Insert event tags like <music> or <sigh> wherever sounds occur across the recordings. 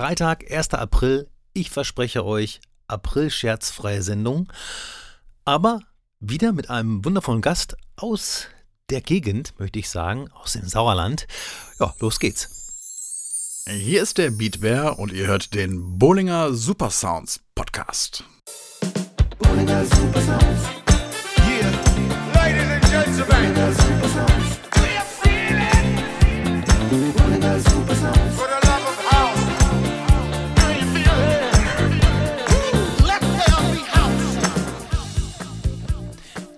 Freitag, 1. April. Ich verspreche euch, April-scherzfreie Sendung. Aber wieder mit einem wundervollen Gast aus der Gegend, möchte ich sagen, aus dem Sauerland. Ja, los geht's. Hier ist der Beatbär und ihr hört den Bollinger Super Sounds Podcast. Bollinger Super Sounds. Yeah, ladies and gentlemen.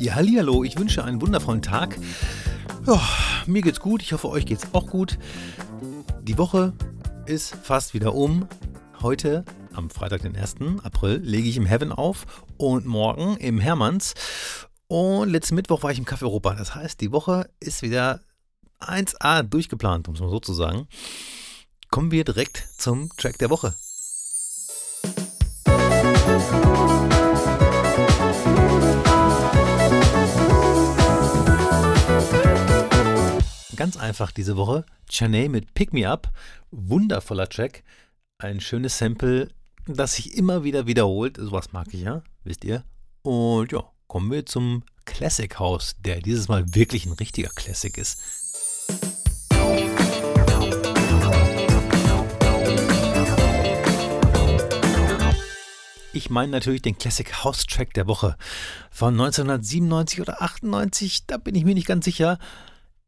Ja, hallihallo, ich wünsche einen wundervollen Tag. Ja, mir geht's gut, ich hoffe, euch geht's auch gut. Die Woche ist fast wieder um. Heute, am Freitag, den 1. April, lege ich im Heaven auf und morgen im Hermanns. Und letzten Mittwoch war ich im Café Europa. Das heißt, die Woche ist wieder 1A durchgeplant, um es mal so zu sagen. Kommen wir direkt zum Track der Woche. Ganz einfach diese Woche. Chaney mit Pick Me Up. Wundervoller Track. Ein schönes Sample, das sich immer wieder wiederholt. Sowas mag ich ja, wisst ihr. Und ja, kommen wir zum Classic House, der dieses Mal wirklich ein richtiger Classic ist. Ich meine natürlich den Classic House Track der Woche von 1997 oder 98, da bin ich mir nicht ganz sicher.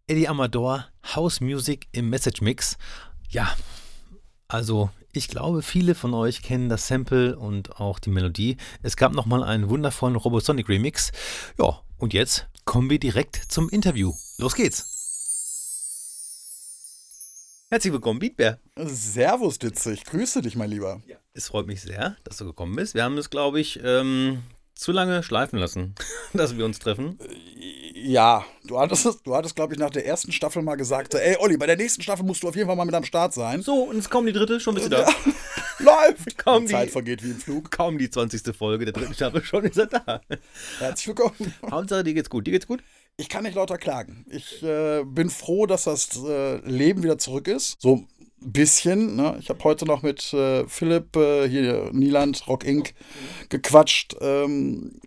Eddie Amador, House Music im Message Mix. Ja, also ich glaube, viele von euch kennen das Sample und auch die Melodie. Es gab nochmal einen wundervollen Robosonic Remix. Ja, und jetzt kommen wir direkt zum Interview. Los geht's! Herzlich willkommen, Beatbär. Servus, Ditze. Ich grüße dich, mein Lieber. Ja. Es freut mich sehr, dass du gekommen bist. Wir haben es, glaube ich, ähm, zu lange schleifen lassen, <laughs> dass wir uns treffen. Ja, du hattest, du hattest glaube ich, nach der ersten Staffel mal gesagt, ey Olli, bei der nächsten Staffel musst du auf jeden Fall mal mit am Start sein. So, und jetzt kommt die dritte, schon bist du da. <laughs> Läuft! <laughs> Kaum die Zeit vergeht wie im Flug. Kaum die 20. Folge der dritten Staffel, schon ist er da. Herzlich willkommen. Hauptsache, dir geht's gut. Dir geht's gut? Ich kann nicht lauter klagen. Ich äh, bin froh, dass das äh, Leben wieder zurück ist. So bisschen. Ne? Ich habe heute noch mit äh, Philipp, äh, hier Nieland, Rock Inc., gequatscht. Ähm,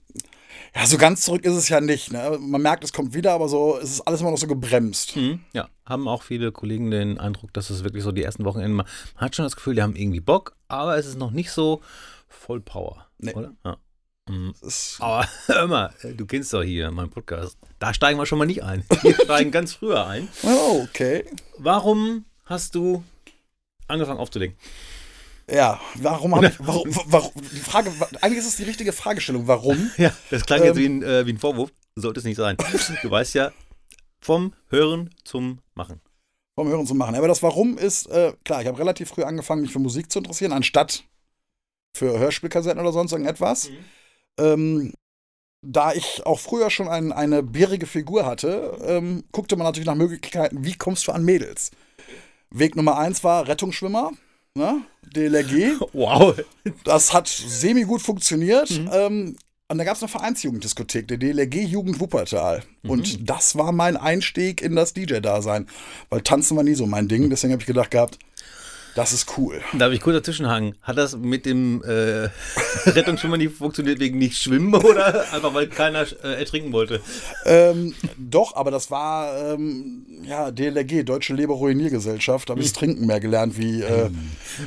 ja, so ganz zurück ist es ja nicht. Ne? Man merkt, es kommt wieder, aber so es ist alles immer noch so gebremst. Mhm. Ja, haben auch viele Kollegen den Eindruck, dass es wirklich so die ersten Wochenenden, man hat schon das Gefühl, die haben irgendwie Bock, aber es ist noch nicht so voll Power, nee. oder? Ja. Mhm. Aber <laughs> hör mal, du kennst doch hier meinen Podcast. Da steigen wir schon mal nicht ein. Wir steigen <laughs> ganz früher ein. Oh, okay. Warum hast du angefangen aufzulegen? Ja, warum habe ich, <laughs> warum, warum, die Frage, eigentlich ist es die richtige Fragestellung, warum? <laughs> Ja, das klang ähm, jetzt wie ein, äh, wie ein Vorwurf, sollte es nicht sein. Du weißt ja, vom Hören zum Machen. Vom Hören zum Machen. Aber das Warum ist, äh, klar, ich habe relativ früh angefangen, mich für Musik zu interessieren, anstatt für Hörspielkassetten oder sonst irgendetwas. Mhm. Ähm, da ich auch früher schon ein, eine bärige Figur hatte, ähm, guckte man natürlich nach Möglichkeiten, wie kommst du an Mädels? Weg Nummer eins war Rettungsschwimmer ne? DLRG. <laughs> Wow. Das hat semi-gut funktioniert. Mhm. Ähm, und da gab es eine Vereinsjugenddiskothek, der DLRG Jugend Wuppertal. Mhm. Und das war mein Einstieg in das DJ-Dasein. Weil tanzen war nie so mein Ding. Deswegen habe ich gedacht gehabt, das ist cool. Darf ich kurz dazwischenhaken? Hat das mit dem äh, <laughs> Rettungsschwimmer nicht funktioniert wegen nicht schwimmen oder einfach weil keiner äh, ertrinken wollte? Ähm, doch, aber das war ähm, ja DLRG, Deutsche Leberruiniergesellschaft. Da habe ich das Trinken mehr gelernt wie. Äh,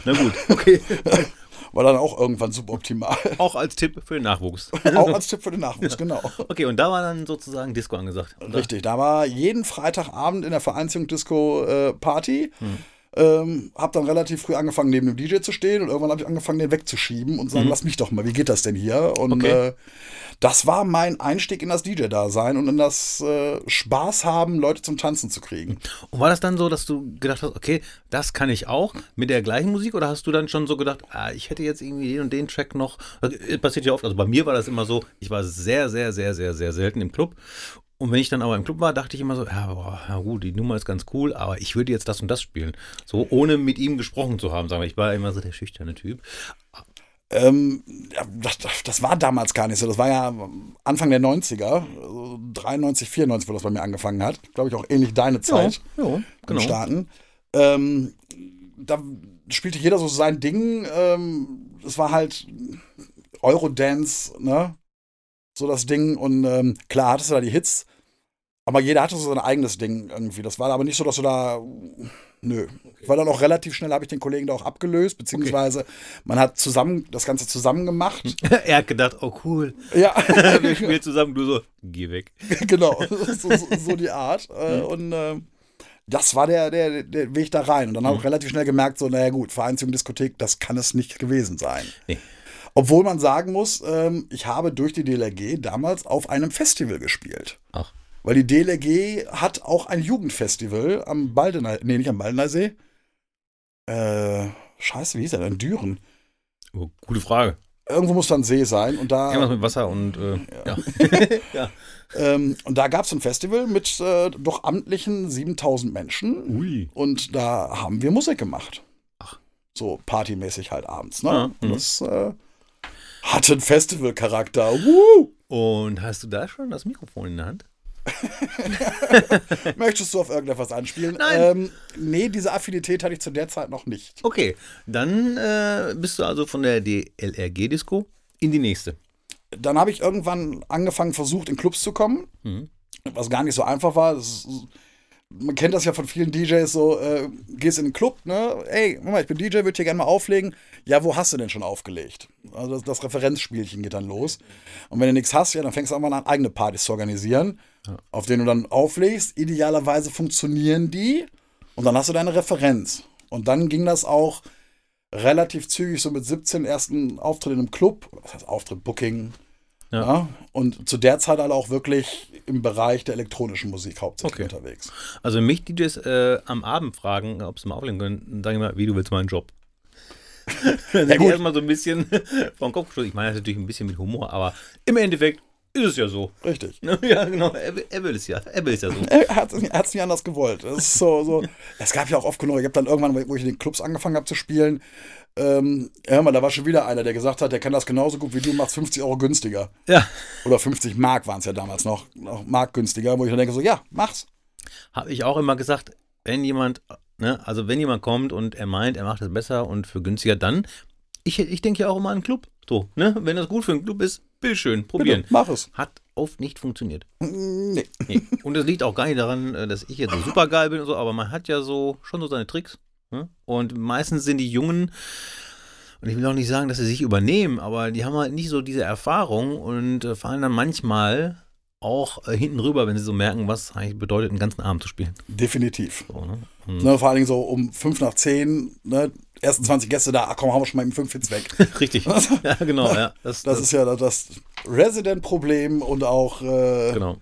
Na gut, okay. <laughs> war dann auch irgendwann suboptimal. Auch als Tipp für den Nachwuchs. <laughs> auch als Tipp für den Nachwuchs, genau. Okay, und da war dann sozusagen Disco angesagt. Oder? Richtig, da war jeden Freitagabend in der Vereinsjung Disco äh, Party. Hm. Ähm, hab dann relativ früh angefangen, neben dem DJ zu stehen und irgendwann habe ich angefangen, den wegzuschieben und sagen, mhm. lass mich doch mal, wie geht das denn hier? Und okay. äh, das war mein Einstieg in das DJ-Dasein und in das äh, Spaß haben, Leute zum Tanzen zu kriegen. Und war das dann so, dass du gedacht hast, okay, das kann ich auch mit der gleichen Musik oder hast du dann schon so gedacht, ah, ich hätte jetzt irgendwie den und den Track noch, das passiert ja oft, also bei mir war das immer so, ich war sehr, sehr, sehr, sehr, sehr selten im Club und wenn ich dann aber im Club war, dachte ich immer so, ja, boah, ja gut, die Nummer ist ganz cool, aber ich würde jetzt das und das spielen. So, ohne mit ihm gesprochen zu haben, sagen wir. Ich war immer so der schüchterne Typ. Ähm, das, das, war damals gar nicht so. Das war ja Anfang der 90er, 93, 94, wo das bei mir angefangen hat. Glaube ich auch ähnlich deine Zeit ja, ja, genau. Starten. Ähm, da spielte jeder so sein Ding. Ähm, es war halt Eurodance, ne? So das Ding. Und ähm, klar hattest du da die Hits, aber jeder hatte so sein eigenes Ding irgendwie. Das war aber nicht so, dass du da. Nö. Ich war dann auch relativ schnell, habe ich den Kollegen da auch abgelöst, beziehungsweise man hat zusammen das Ganze zusammen gemacht. <laughs> er hat gedacht, oh cool. Ja. <laughs> Wir spielen zusammen, du so, geh weg. <laughs> genau, so, so, so die Art. Äh, Und äh, das war der, der, der Weg da rein. Und dann habe ich relativ schnell gemerkt, so, naja gut, Vereinsjung Diskothek, das kann es nicht gewesen sein. Nee. Obwohl man sagen muss, ähm, ich habe durch die DLRG damals auf einem Festival gespielt. Ach. Weil die DLRG hat auch ein Jugendfestival am Baldener, nee, nicht am Baldener See. Äh, scheiße, wie hieß er denn? Düren. Oh, gute Frage. Irgendwo muss da ein See sein und da. Irgendwas mit Wasser und äh, ja. ja. <laughs> Ähm, und da gab es ein Festival mit äh, doch amtlichen 7000 Menschen. Ui. Und da haben wir Musik gemacht. Ach. So partymäßig halt abends. Ne? Ja, und mhm. das äh, hatte einen Festivalcharakter. Woo! Und hast du da schon das Mikrofon in der Hand? <laughs> Möchtest du auf irgendetwas anspielen? Nein. Ähm, nee, diese Affinität hatte ich zu der Zeit noch nicht. Okay, dann äh, bist du also von der DLRG-Disco in die nächste. Dann habe ich irgendwann angefangen, versucht, in Clubs zu kommen. Mhm. Was gar nicht so einfach war. Das ist, man kennt das ja von vielen DJs so, äh, gehst in den Club, ne? Ey, guck mal, ich bin DJ, würde hier gerne mal auflegen. Ja, wo hast du denn schon aufgelegt? Also das, das Referenzspielchen geht dann los. Und wenn du nichts hast, ja, dann fängst du auch mal an, eigene Partys zu organisieren, auf denen du dann auflegst. Idealerweise funktionieren die und dann hast du deine Referenz. Und dann ging das auch relativ zügig, so mit 17 ersten Auftritten im Club, was heißt Auftritt, Booking. Ja. Ja. Und zu der Zeit halt auch wirklich im Bereich der elektronischen Musik hauptsächlich Okay. unterwegs. Also mich DJs äh, am Abend fragen, ob sie mal auflegen können, dann sage ich mal, wie du willst meinen Job. <laughs> dann ja, gut. erstmal so ein bisschen <laughs> vom Kopf gestoßen. Ich meine das natürlich ein bisschen mit Humor, aber im Endeffekt ist es ja so. Richtig. <laughs> Ja, genau. Er, will- er will es ja. Er will es ja so. Er hat es nicht anders gewollt. Das ist so, so. Es gab ja auch oft genug. Ich habe dann irgendwann, wo ich in den Clubs angefangen habe zu spielen, ähm, hör mal, da war schon wieder einer, der gesagt hat, der kann das genauso gut wie du, macht 50 Euro günstiger. Ja. Oder 50 Mark waren es ja damals noch, noch Mark günstiger, wo ich dann denke, so, ja, mach's. Habe ich auch immer gesagt, wenn jemand, ne, also wenn jemand kommt und er meint, er macht es besser und für günstiger, dann, ich, ich denke ja auch immer an einen Club. So, ne, wenn das gut für einen Club ist, bitteschön, probieren. Bitte, mach es. Hat oft nicht funktioniert. Nee. Nee. Und das liegt auch gar nicht daran, äh, dass ich jetzt so super geil bin und so, aber man hat ja so schon so seine Tricks. Ne? Und meistens sind die Jungen, und ich will auch nicht sagen, dass sie sich übernehmen, aber die haben halt nicht so diese Erfahrung und äh, fallen dann manchmal auch äh, hinten rüber, wenn sie so merken, was eigentlich bedeutet, einen ganzen Abend zu spielen. Definitiv. So, ne? Ne, vor allen Dingen so um 5 nach 10, ne, ersten 20 Gäste da, ach komm, haben wir schon mal eben 5 Hits weg. <laughs> Richtig. <laughs> ja, genau, ja. Das, Das ist ja das- das Resident-Problem und auch, äh, genau.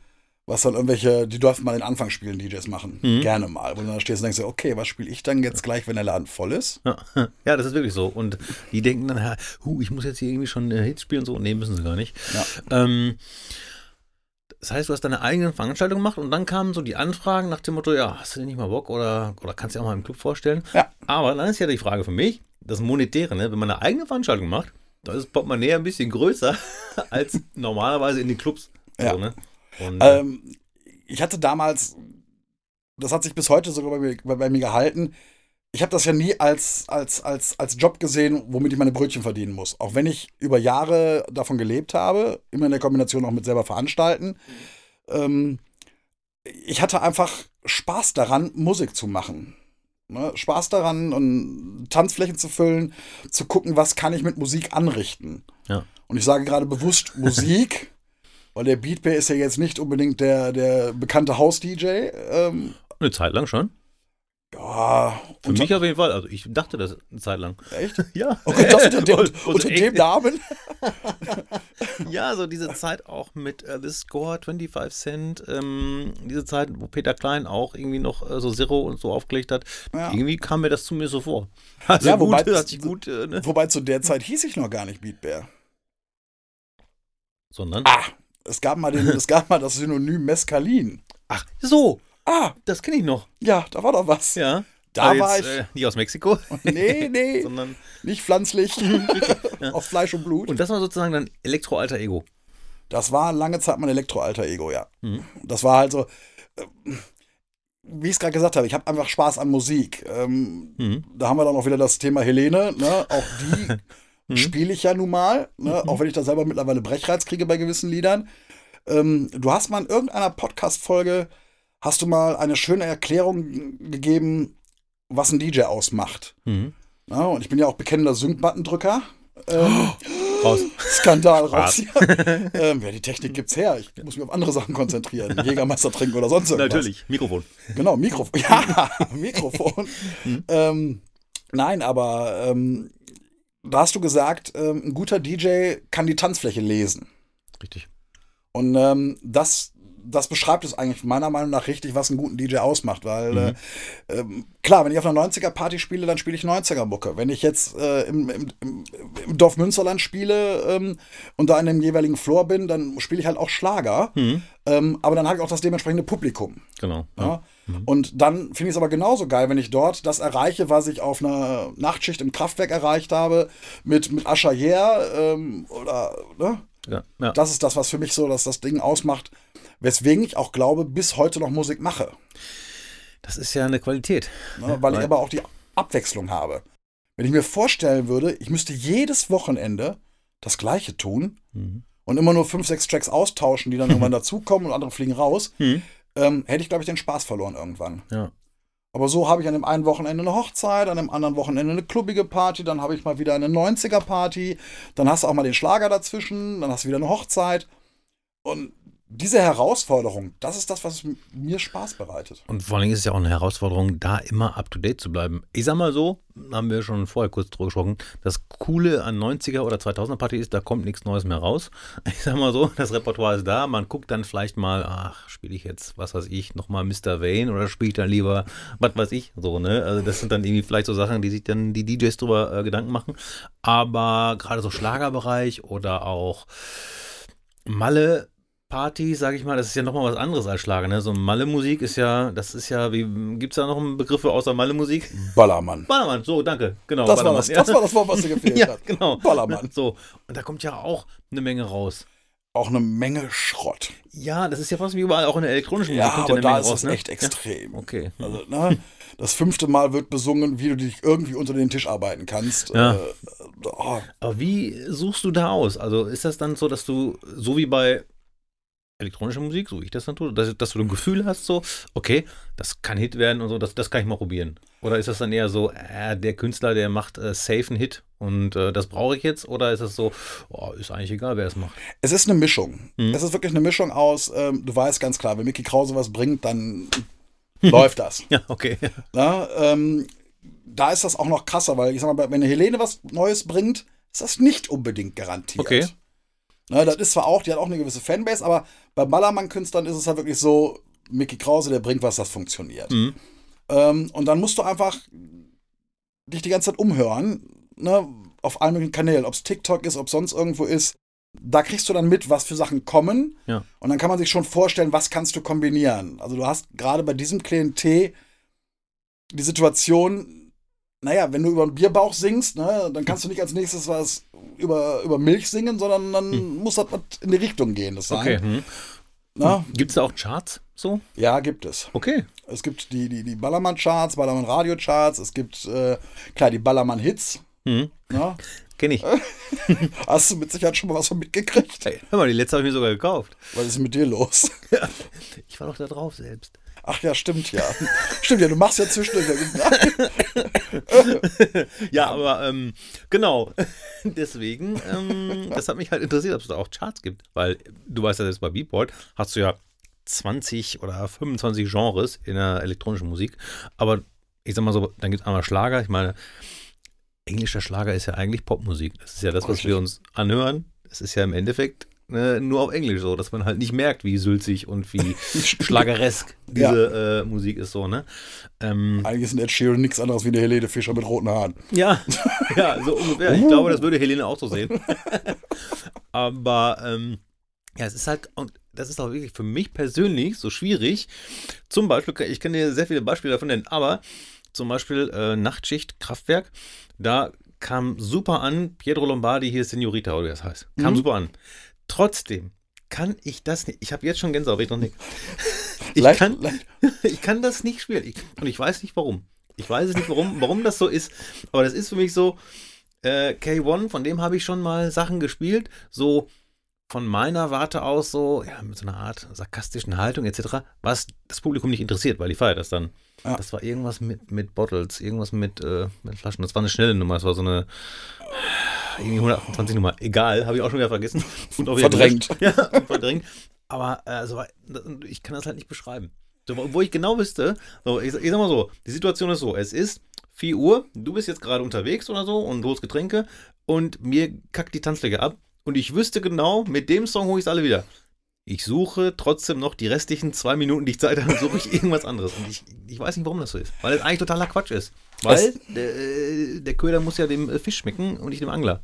Was dann irgendwelche, die dürfen mal den Anfangsspielen DJs machen. Mhm. Gerne mal. Wo du dann stehst und denkst, okay, was spiele ich dann jetzt gleich, wenn der Laden voll ist? Ja. <laughs> ja, das ist wirklich so. Und die denken dann, ja, hu, ich muss jetzt hier irgendwie schon äh, Hits spielen und so. Nee, müssen sie gar nicht. Ja. Ähm, das heißt, du hast deine eigenen Veranstaltungen gemacht und dann kamen so die Anfragen nach dem Motto, ja, hast du denn nicht mal Bock oder, oder kannst du dir auch mal im Club vorstellen? Ja. Aber dann ist ja die Frage für mich, das Monetäre, ne? wenn man eine eigene Veranstaltung macht, da ist Portemonnaie ein bisschen größer <laughs> als normalerweise in den Clubs. Ja. So, ne? Und, äh, Ähm, ich hatte damals, das hat sich bis heute sogar bei mir, bei, bei mir gehalten, ich habe das ja nie als, als, als, als Job gesehen, womit ich meine Brötchen verdienen muss. Auch wenn ich über Jahre davon gelebt habe, immer in der Kombination auch mit selber veranstalten. Ähm, ich hatte einfach Spaß daran, Musik zu machen. Ne? Spaß daran, und Tanzflächen zu füllen, zu gucken, was kann ich mit Musik anrichten. Ja. Und ich sage gerade bewusst Musik, <laughs> weil der Beat Bear ist ja jetzt nicht unbedingt der, der bekannte Haus-DJ. Ähm, eine Zeit lang schon. ja, Für mich auf jeden Fall. Also ich dachte das eine Zeit lang. Echt? <laughs> Ja. Okay, das unter dem, <laughs> Und- unter dem Namen? <laughs> Ja, so diese Zeit auch mit äh, The Score, 25 Cent, ähm, diese Zeit, wo Peter Klein auch irgendwie noch äh, so Zero und so aufgelegt hat. Ja. Irgendwie kam mir das zu mir so vor. Also Ja, gut, wobei- hat sich gut, äh, ne? Wobei zu der Zeit hieß ich noch gar nicht Beat Bear. Sondern. Ah, es gab mal, den, <laughs> es gab mal das Synonym Mescalin. Ach, so, Ah, das kenne ich noch. ja, da war doch was. Ja. Da war jetzt, ich. Äh, nicht aus Mexiko, Nee, <laughs> nee, sondern. nicht pflanzlich. <laughs> Auf Fleisch und Blut. Und das war sozusagen dann Elektro-Alter Ego. Das war lange Zeit mein Elektro-Alter-Ego, ja. Mhm. Das war halt so. äh, wie ich es gerade gesagt habe, ich habe einfach Spaß an Musik. Ähm, Mhm. Da haben wir dann auch wieder das Thema Helene. Ne? Auch die Mhm. spiele ich ja nun mal, ne? auch wenn ich da selber mittlerweile Brechreiz kriege bei gewissen Liedern. Ähm, du hast mal in irgendeiner Podcast-Folge, hast du mal eine schöne Erklärung gegeben, was ein DJ ausmacht. Mhm. Ja, und ich bin ja auch bekennender Sync-Buttondrücker. Ähm, Raus. Skandal raus. Ja. <laughs> ähm, ja, die Technik gibt's her. Ich muss mich auf andere Sachen konzentrieren. <laughs> Jägermeister trinken oder sonst irgendwas. Natürlich, Mikrofon. Genau, Mikrofon. <laughs> Ja, Mikrofon. ähm, nein, aber ähm, da hast du gesagt, ähm, ein guter DJ kann die Tanzfläche lesen. Richtig. Und ähm, das, das beschreibt es eigentlich meiner Meinung nach richtig, was einen guten DJ ausmacht. Weil, äh, ähm, klar, wenn ich auf einer 90er-Party spiele, dann spiele ich 90er-Mucke. Wenn ich jetzt äh, im, im, im, Dorf Münsterland spiele ähm, und da in dem jeweiligen Floor bin, dann spiele ich halt auch Schlager. Mhm. Ähm, aber dann habe ich auch das dementsprechende Publikum. Genau. Ja? Und dann finde ich es aber genauso geil, wenn ich dort das erreiche, was ich auf einer Nachtschicht im Kraftwerk erreicht habe, mit, mit Ascher Yeah, ähm, oder, ne? Ja. Ja. Das ist das, was für mich so dass das Ding ausmacht, weswegen ich auch glaube, bis heute noch Musik mache. Das ist ja eine Qualität. Ne? Weil ich aber auch die Abwechslung habe. Wenn ich mir vorstellen würde, ich müsste jedes Wochenende das Gleiche tun Mhm. und immer nur fünf, sechs Tracks austauschen, die dann irgendwann <laughs> dazukommen und andere fliegen raus, Mhm. ähm, hätte ich, glaube ich, den Spaß verloren irgendwann. Ja. Aber so habe ich an dem einen Wochenende eine Hochzeit, an dem anderen Wochenende eine klubbige Party, dann habe ich mal wieder eine 90er-Party, dann hast du auch mal den Schlager dazwischen, dann hast du wieder eine Hochzeit. Und diese Herausforderung, das ist das, was mir Spaß bereitet. Und vor allem ist es ja auch eine Herausforderung, da immer up to date zu bleiben. Ich sag mal so, haben wir schon vorher kurz drüber gesprochen, das Coole an 90er oder 2000er Party ist, da kommt nichts Neues mehr raus. <laughs> Ich sag mal so, das Repertoire ist da, man guckt dann vielleicht mal, ach, spiele ich jetzt, was weiß ich, nochmal Mr. Vane oder spiele ich dann lieber, was weiß ich, so, ne? Also das sind dann irgendwie vielleicht so Sachen, die sich dann die DJs drüber äh, Gedanken machen. Aber gerade so Schlagerbereich oder auch Malle Party, sage ich mal, das ist ja nochmal was anderes als Schlager. Ne? So Malle-Musik ist ja, das ist ja, wie gibt es da noch Begriffe außer Malle-Musik? Ballermann. Ballermann, so, danke, genau. Das war das, das war das Wort, was dir gefehlt <laughs> ja, hat. genau. Ballermann. So, und da kommt ja auch eine Menge raus. Auch eine Menge Schrott. Ja, das ist ja fast wie überall, auch in der elektronischen Ja, kommt aber eine da Menge ist raus, es ne? echt extrem. Ja, okay. Also, ne, das fünfte Mal wird besungen, wie du dich irgendwie unter den Tisch arbeiten kannst. Ja. Äh, oh, Aber wie suchst du da aus? Also ist das dann so, dass du, so wie bei elektronischer Musik, so wie ich das dann tue, dass, dass du ein Gefühl hast, so, okay, das kann Hit werden und so, das, das kann ich mal probieren. Oder ist das dann eher so, äh, der Künstler, der macht äh, safe einen Hit und äh, das brauche ich jetzt? Oder ist das so, oh, ist eigentlich egal, wer es macht? Es ist eine Mischung. Mhm. Es ist wirklich eine Mischung aus, ähm, du weißt ganz klar, wenn Mickey Krause was bringt, dann läuft das. <laughs> Ja, okay. Na, ähm, da ist das auch noch krasser, weil ich sag mal, wenn eine Helene was Neues bringt, ist das nicht unbedingt garantiert. Okay. Na, das ist zwar auch, die hat auch eine gewisse Fanbase, aber bei Ballermann-Künstlern ist es halt wirklich so, Mickey Krause, der bringt was, das funktioniert. Mhm. Ähm, und dann musst du einfach dich die ganze Zeit umhören, ne, auf allen möglichen Kanälen, ob es TikTok ist, ob sonst irgendwo ist. Da kriegst du dann mit, was für Sachen kommen. Ja. Und dann kann man sich schon vorstellen, was kannst du kombinieren. Also du hast gerade bei diesem Klientel die Situation, naja, wenn du über einen Bierbauch singst, ne, dann kannst du nicht als nächstes was über, über Milch singen, sondern dann muss das was in die Richtung gehen. Das sein. Okay. Hm. Na? Gibt es da auch Charts so? Ja, gibt es. Okay. Es gibt die, die, die Ballermann-Charts, Ballermann-Radio-Charts, es gibt, äh, klar, die Ballermann-Hits. Hm. Ne? Kenn ich. <laughs> Hast du mit Sicherheit schon mal was von mitgekriegt? Hey, hör mal, die letzte habe ich mir sogar gekauft. Was ist mit dir los? <laughs> Ich war doch da drauf selbst. Ach ja, stimmt ja. <laughs> stimmt ja, du machst ja zwischendurch. Ja, <laughs> aber ähm, genau. <laughs> Deswegen, ähm, das hat mich halt interessiert, ob es da auch Charts gibt. Weil du weißt ja, selbst bei Beatport hast du ja 20 oder 25 Genres in der elektronischen Musik. Aber ich sag mal so, dann gibt es einmal Schlager. Ich meine, englischer Schlager ist ja eigentlich Popmusik. Das ist ja das, was Richtig. wir uns anhören. Es ist ja im Endeffekt äh, nur auf Englisch so, dass man halt nicht merkt, wie sülzig und wie <laughs> schlageresk diese äh, Musik ist so, ne? Ähm, Eigentlich ist ein Ed Sheeran nichts anderes wie eine Helene Fischer mit roten Haaren. ja, <laughs> ja, so ungefähr. Ich glaube, das würde Helene auch so sehen. <laughs> Aber ähm, ja, es ist halt, und das ist auch wirklich für mich persönlich so schwierig. Zum Beispiel, ich kann dir sehr viele Beispiele davon nennen, aber zum Beispiel äh, Nachtschicht, Kraftwerk, da kam super an, Pietro Lombardi, hier ist Senorita, oder wie das heißt. Kam Mhm. super an. Trotzdem kann ich das nicht. Ich habe jetzt schon Gänsehaut, ich noch nicht. Ich Leicht- kann, leicht- <laughs> ich kann das nicht spielen. Ich, und ich weiß nicht warum. Ich weiß es nicht, warum, warum das so ist. Aber das ist für mich so, äh, K1, von dem habe ich schon mal Sachen gespielt, so von meiner Warte aus so, ja, mit so einer Art sarkastischen Haltung etc., was das Publikum nicht interessiert, weil ich feiere das dann. Ja. Das war irgendwas mit, mit Bottles, irgendwas mit, äh, mit Flaschen. Das war eine schnelle Nummer, das war so eine irgendwie 128 Nummer. Egal, habe ich auch schon wieder vergessen. <laughs> Wieder Verdrängt. <laughs> Ja, verdrängt. Aber äh, so, ich kann das halt nicht beschreiben. So, wo ich genau wüsste, so, ich, ich sag mal so, die Situation ist so, es ist 4 Uhr, du bist jetzt gerade unterwegs oder so und holst Getränke und mir kackt die Tanzfläche ab und ich wüsste genau, mit dem Song hole ich es alle wieder. Ich suche trotzdem noch die restlichen zwei Minuten, die ich Zeit habe, suche ich <laughs> irgendwas anderes. Und ich, ich weiß nicht, warum das so ist. Weil es eigentlich totaler Quatsch ist. Weil der, äh, der Köder muss ja dem äh, Fisch schmecken und nicht dem Angler.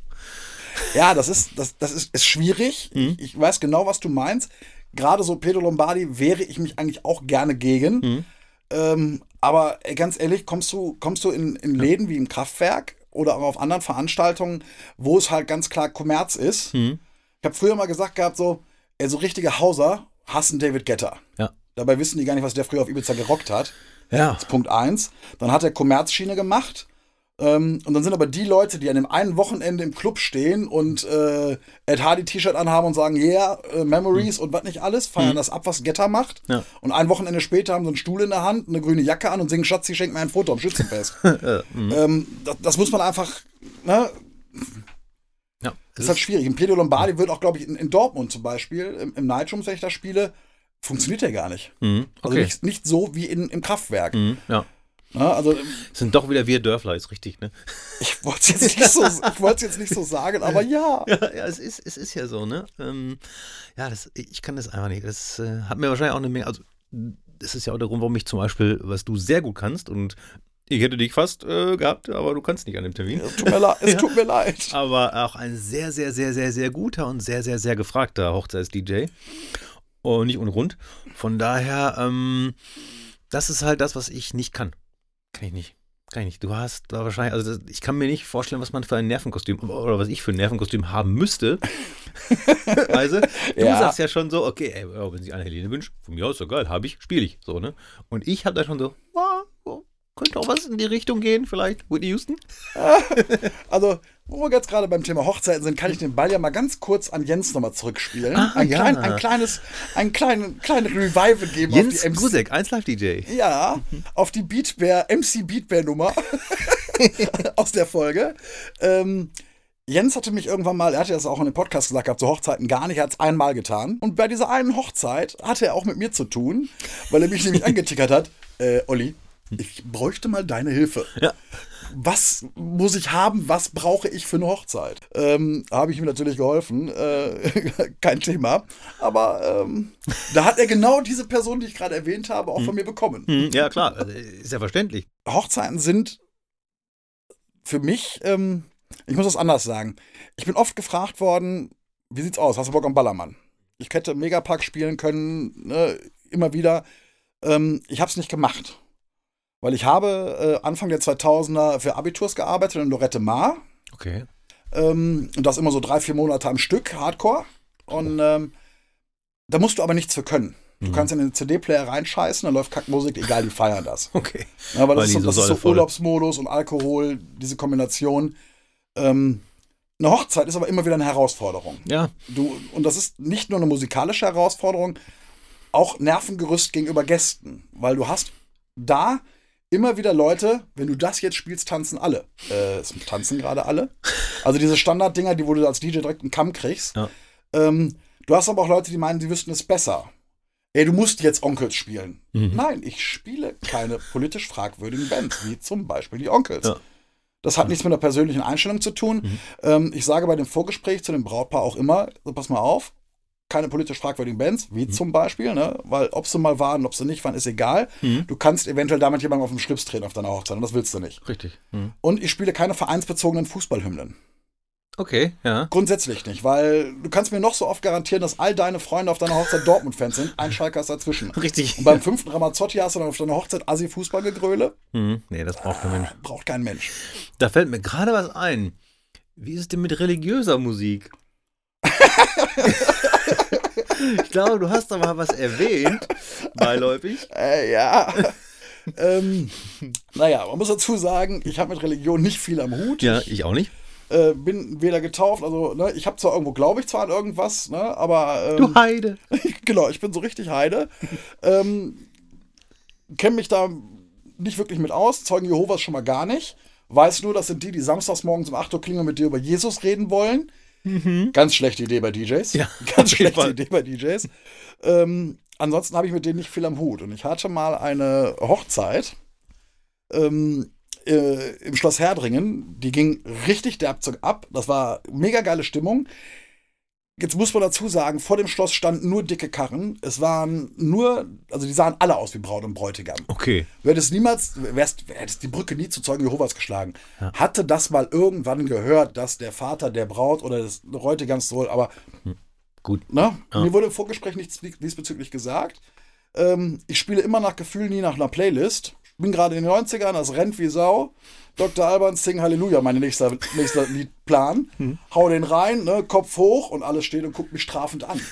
Ja, das ist, das, das ist, ist schwierig. Mhm. Ich, weiß genau, was du meinst. Gerade so Pedro Lombardi wehre ich mich eigentlich auch gerne gegen. Mhm. Ähm, aber ey, ganz ehrlich, kommst du, kommst du in, in Läden wie im Kraftwerk oder auch auf anderen Veranstaltungen, wo es halt ganz klar Kommerz ist. Mhm. Ich habe früher mal gesagt gehabt, so, ey, so richtige Hauser hassen David Getter. Ja. Dabei wissen die gar nicht, was der früher auf Ibiza gerockt hat. Ja. Das ist Punkt eins. Dann hat er Kommerzschiene gemacht. Ähm, und dann sind aber die Leute, die an dem einen Wochenende im Club stehen und äh, Ed Hardy T-Shirt anhaben und sagen, yeah, äh, Memories und was nicht alles, feiern das ab, was Getter macht. Ja. Und ein Wochenende später haben sie einen Stuhl in der Hand, eine grüne Jacke an und singen Schatzi, schenk mir ein Foto am Schützenfest. <laughs> Mhm. ähm, das, das muss man einfach, ne, ja. das ist halt schwierig. Und Pedro Lombardi wird auch, glaube ich, in, in Dortmund zum Beispiel, im, im Nightroom, wenn ich da spiele, funktioniert der gar nicht. Mhm. Also Okay. nicht, nicht so wie in, im Kraftwerk. Mhm. Ja. Ne? Also Es sind doch wieder wir Dörfler, ist richtig, ne? <laughs> ich wollte es jetzt, nicht so- ich jetzt nicht so sagen, aber ja. <laughs> Ja, ja es, ist, es ist ja so, ne? Ähm, ja, das, ich kann das einfach nicht. Das äh, hat mir wahrscheinlich auch eine Menge. Also, das ist ja auch der Grund, warum ich zum Beispiel, was du sehr gut kannst und ich hätte dich fast äh, gehabt, aber du kannst nicht an dem Termin. Es tut mir leid. Es <laughs> Ja. tut mir leid. Aber auch ein sehr, sehr, sehr, sehr, sehr guter und sehr, sehr, sehr gefragter Hochzeits-DJ. Und nicht ohne Grund. Von daher, ähm, das ist halt das, was ich nicht kann. Kann ich nicht. Kann ich nicht. Du hast da wahrscheinlich, also das, ich kann mir nicht vorstellen, was man für ein Nervenkostüm oder was ich für ein Nervenkostüm haben müsste. <laughs> also, du Ja. sagst ja schon so, okay, ey, wenn sich eine Helene wünscht, von mir aus so geil, habe ich, spiele ich. So, ne? Und ich habe da schon so, oh, könnte auch was in die Richtung gehen, vielleicht. Whitney Houston? Also, wo wir jetzt gerade beim Thema Hochzeiten sind, kann ich den Ball ja mal ganz kurz an Jens nochmal zurückspielen. Ah, ein, ja. klein, ein kleines, ein kleinen, kleinen Revival geben Jens auf die MC. Grusek, 1 Live DJ. Ja, auf die Beatbear, MC Beatbear Nummer <laughs> aus der Folge. Ähm, Jens hatte mich irgendwann mal, er hatte das auch in dem Podcast gesagt gehabt, so Hochzeiten gar nicht, er hat es einmal getan. Und bei dieser einen Hochzeit hatte er auch mit mir zu tun, weil er mich nämlich <laughs> angetickert hat. Äh, Olli, ich bräuchte mal deine Hilfe. Ja. Was muss ich haben? Was brauche ich für eine Hochzeit? Ähm, Habe ich ihm natürlich geholfen. Äh, <laughs> kein Thema. Aber ähm, da hat er genau diese Person, die ich gerade erwähnt habe, auch von mir bekommen. Hm, ja, klar, also, ist ja verständlich. Hochzeiten sind für mich, ähm, ich muss das anders sagen. Ich bin oft gefragt worden, wie sieht's aus? Hast du Bock am Ballermann? Ich hätte Megapark spielen können, ne, immer wieder. Ähm, ich habe es nicht gemacht. Weil ich habe äh, Anfang der 2000er für Abiturs gearbeitet in Lorette Mar. Okay. Ähm, und das immer so drei, vier Monate am Stück, Hardcore. Und ähm, da musst du aber nichts für können. Du Mhm. kannst in den CD-Player reinscheißen, da läuft Kackmusik, egal, die feiern das. <laughs> Okay. Ja, aber das Weil ist so, das ist so Urlaubsmodus und Alkohol, diese Kombination. Ähm, eine Hochzeit ist aber immer wieder eine Herausforderung. Ja, Du, und das ist nicht nur eine musikalische Herausforderung, auch Nervengerüst gegenüber Gästen. Weil du hast da immer wieder Leute, wenn du das jetzt spielst, tanzen alle. Äh, es tanzen gerade alle. Also diese Standarddinger, die wo du als DJ direkt einen Kamm kriegst. Ja. Ähm, du hast aber auch Leute, die meinen, sie wüssten es besser. Ey, du musst jetzt Onkels spielen. Mhm. Nein, ich spiele keine politisch fragwürdigen Bands, wie zum Beispiel die Onkels. Ja. Das hat nichts mit einer persönlichen Einstellung zu tun. Mhm. Ähm, ich sage bei dem Vorgespräch zu dem Brautpaar auch immer, so pass mal auf, keine politisch fragwürdigen Bands, Mhm. wie zum Beispiel, ne? weil ob sie mal waren, ob sie nicht waren, ist egal. Mhm. Du kannst eventuell damit jemandem auf den Schlips treten auf deiner Hochzeit und das willst du nicht. richtig. Hm. Und ich spiele keine vereinsbezogenen Fußballhymnen. Okay, ja. Grundsätzlich nicht, weil du kannst mir noch so oft garantieren, dass all deine Freunde auf deiner Hochzeit Dortmund-Fans sind. Ein Schalker ist dazwischen. <laughs> Richtig. Und beim fünften Ramazzotti hast du dann auf deiner Hochzeit Assi-Fußballgegröle. Hm. Nee, das braucht kein Mensch. Braucht kein Mensch. Da fällt mir gerade was ein. Wie ist es denn mit religiöser Musik? <laughs> Ich glaube, du hast aber was erwähnt, beiläufig. Äh, ja. ähm, naja, man muss dazu sagen, ich habe mit Religion nicht viel am Hut. Ja, ich auch nicht. Äh, bin weder getauft, also ne, ich habe zwar irgendwo, glaube ich zwar an irgendwas, ne, aber ähm, Du Heide. <laughs> genau, ich bin so richtig Heide. ähm, Kenne mich da nicht wirklich mit aus, Zeugen Jehovas schon mal gar nicht. Weiß nur, das sind die, die samstags morgens um 8 Uhr klingeln mit dir über Jesus reden wollen. Ganz schlechte Idee bei DJs. Ja, <laughs> Ganz schlechte Fall. Idee bei DJs. Ähm, ansonsten habe ich mit denen nicht viel am Hut. Und ich hatte mal eine Hochzeit ähm, äh, im Schloss Herdringen. Die ging richtig derb ab. Das war mega geile Stimmung. Jetzt muss man dazu sagen, vor dem Schloss standen nur dicke Karren. Es waren nur, also die sahen alle aus wie Braut und Bräutigam. Okay. Du hättest niemals, wärst, hättest die Brücke nie zu Zeugen Jehovas geschlagen. Hatte das mal irgendwann gehört, dass der Vater der Braut oder des Bräutigams soll, aber Gut. ne, mir wurde im Vorgespräch nichts diesbezüglich gesagt. Ähm, ich spiele immer nach Gefühl, nie nach einer Playlist. Bin gerade in den 90ern, das rennt wie Sau. Dr. Alban Sing Halleluja, mein nächster, nächster Liedplan. Hau den rein, ne, Kopf hoch und alles steht und guckt mich strafend an. <laughs>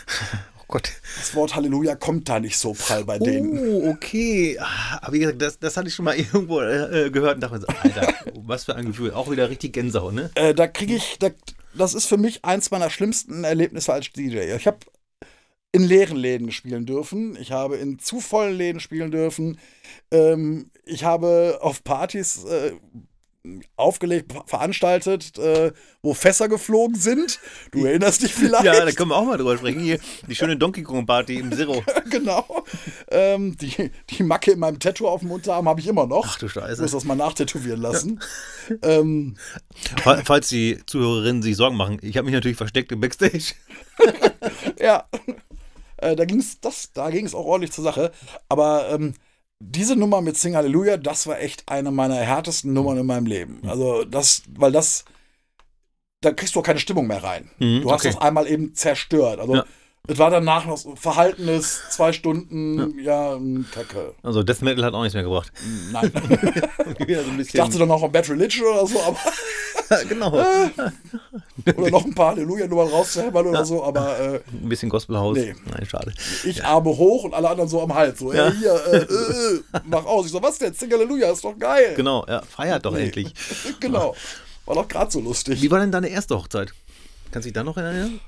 Oh Gott. Das Wort Halleluja kommt da nicht so prall bei denen. Oh, okay. Ah, Aber wie gesagt, das, das hatte ich schon mal <laughs> irgendwo äh, gehört und dachte mir so, Alter, <laughs> was für ein Gefühl. Auch wieder richtig Gänsehaut, ne? Äh, da kriege ich, da, das ist für mich eins meiner schlimmsten Erlebnisse als DJ. Ich habe in leeren Läden spielen dürfen. Ich habe in zu vollen Läden spielen dürfen. Ähm, ich habe auf Partys äh, aufgelegt, veranstaltet, äh, wo Fässer geflogen sind. Du erinnerst dich vielleicht? Ja, da können wir auch mal drüber sprechen. Hier, die schöne Donkey Kong Party im Zero. <laughs> genau. Ähm, die, die Macke in meinem Tattoo auf dem Unterarm habe ich immer noch. Ach du Ich muss Scheiße. das mal nachtätowieren lassen. Ähm, Fa- Falls die Zuhörerinnen sich Sorgen machen, ich habe mich natürlich versteckt im Backstage. <laughs> Ja, äh, da ging es da ging's auch ordentlich zur Sache. Aber ähm, diese Nummer mit Sing Hallelujah, das war echt eine meiner härtesten Nummern in meinem Leben. Also das, weil das, da kriegst du auch keine Stimmung mehr rein. Mhm, du hast okay. das einmal eben zerstört. Also Ja. Es war danach noch so verhaltenes, zwei Stunden, ja, mh, Kacke. Also Death Metal hat auch nichts mehr gebracht. Nein. <laughs> Wieder so Ich dachte dann noch an Bad Religion oder so, aber, <laughs> genau. <laughs> oder noch ein paar Halleluja-Nummern rauszuhämmern oder so, aber äh, Ein bisschen Gospelhaus. Nee. Nein, schade. Ich Arme hoch und alle anderen so am Hals. So, Ja. ey, hier, äh, äh, äh, mach aus. Ich so, was denn? Sing Halleluja, ist doch geil. Genau, ja, feiert doch Nee. endlich. genau. War doch gerade so lustig. Wie war denn deine erste Hochzeit? Kannst du dich da noch erinnern?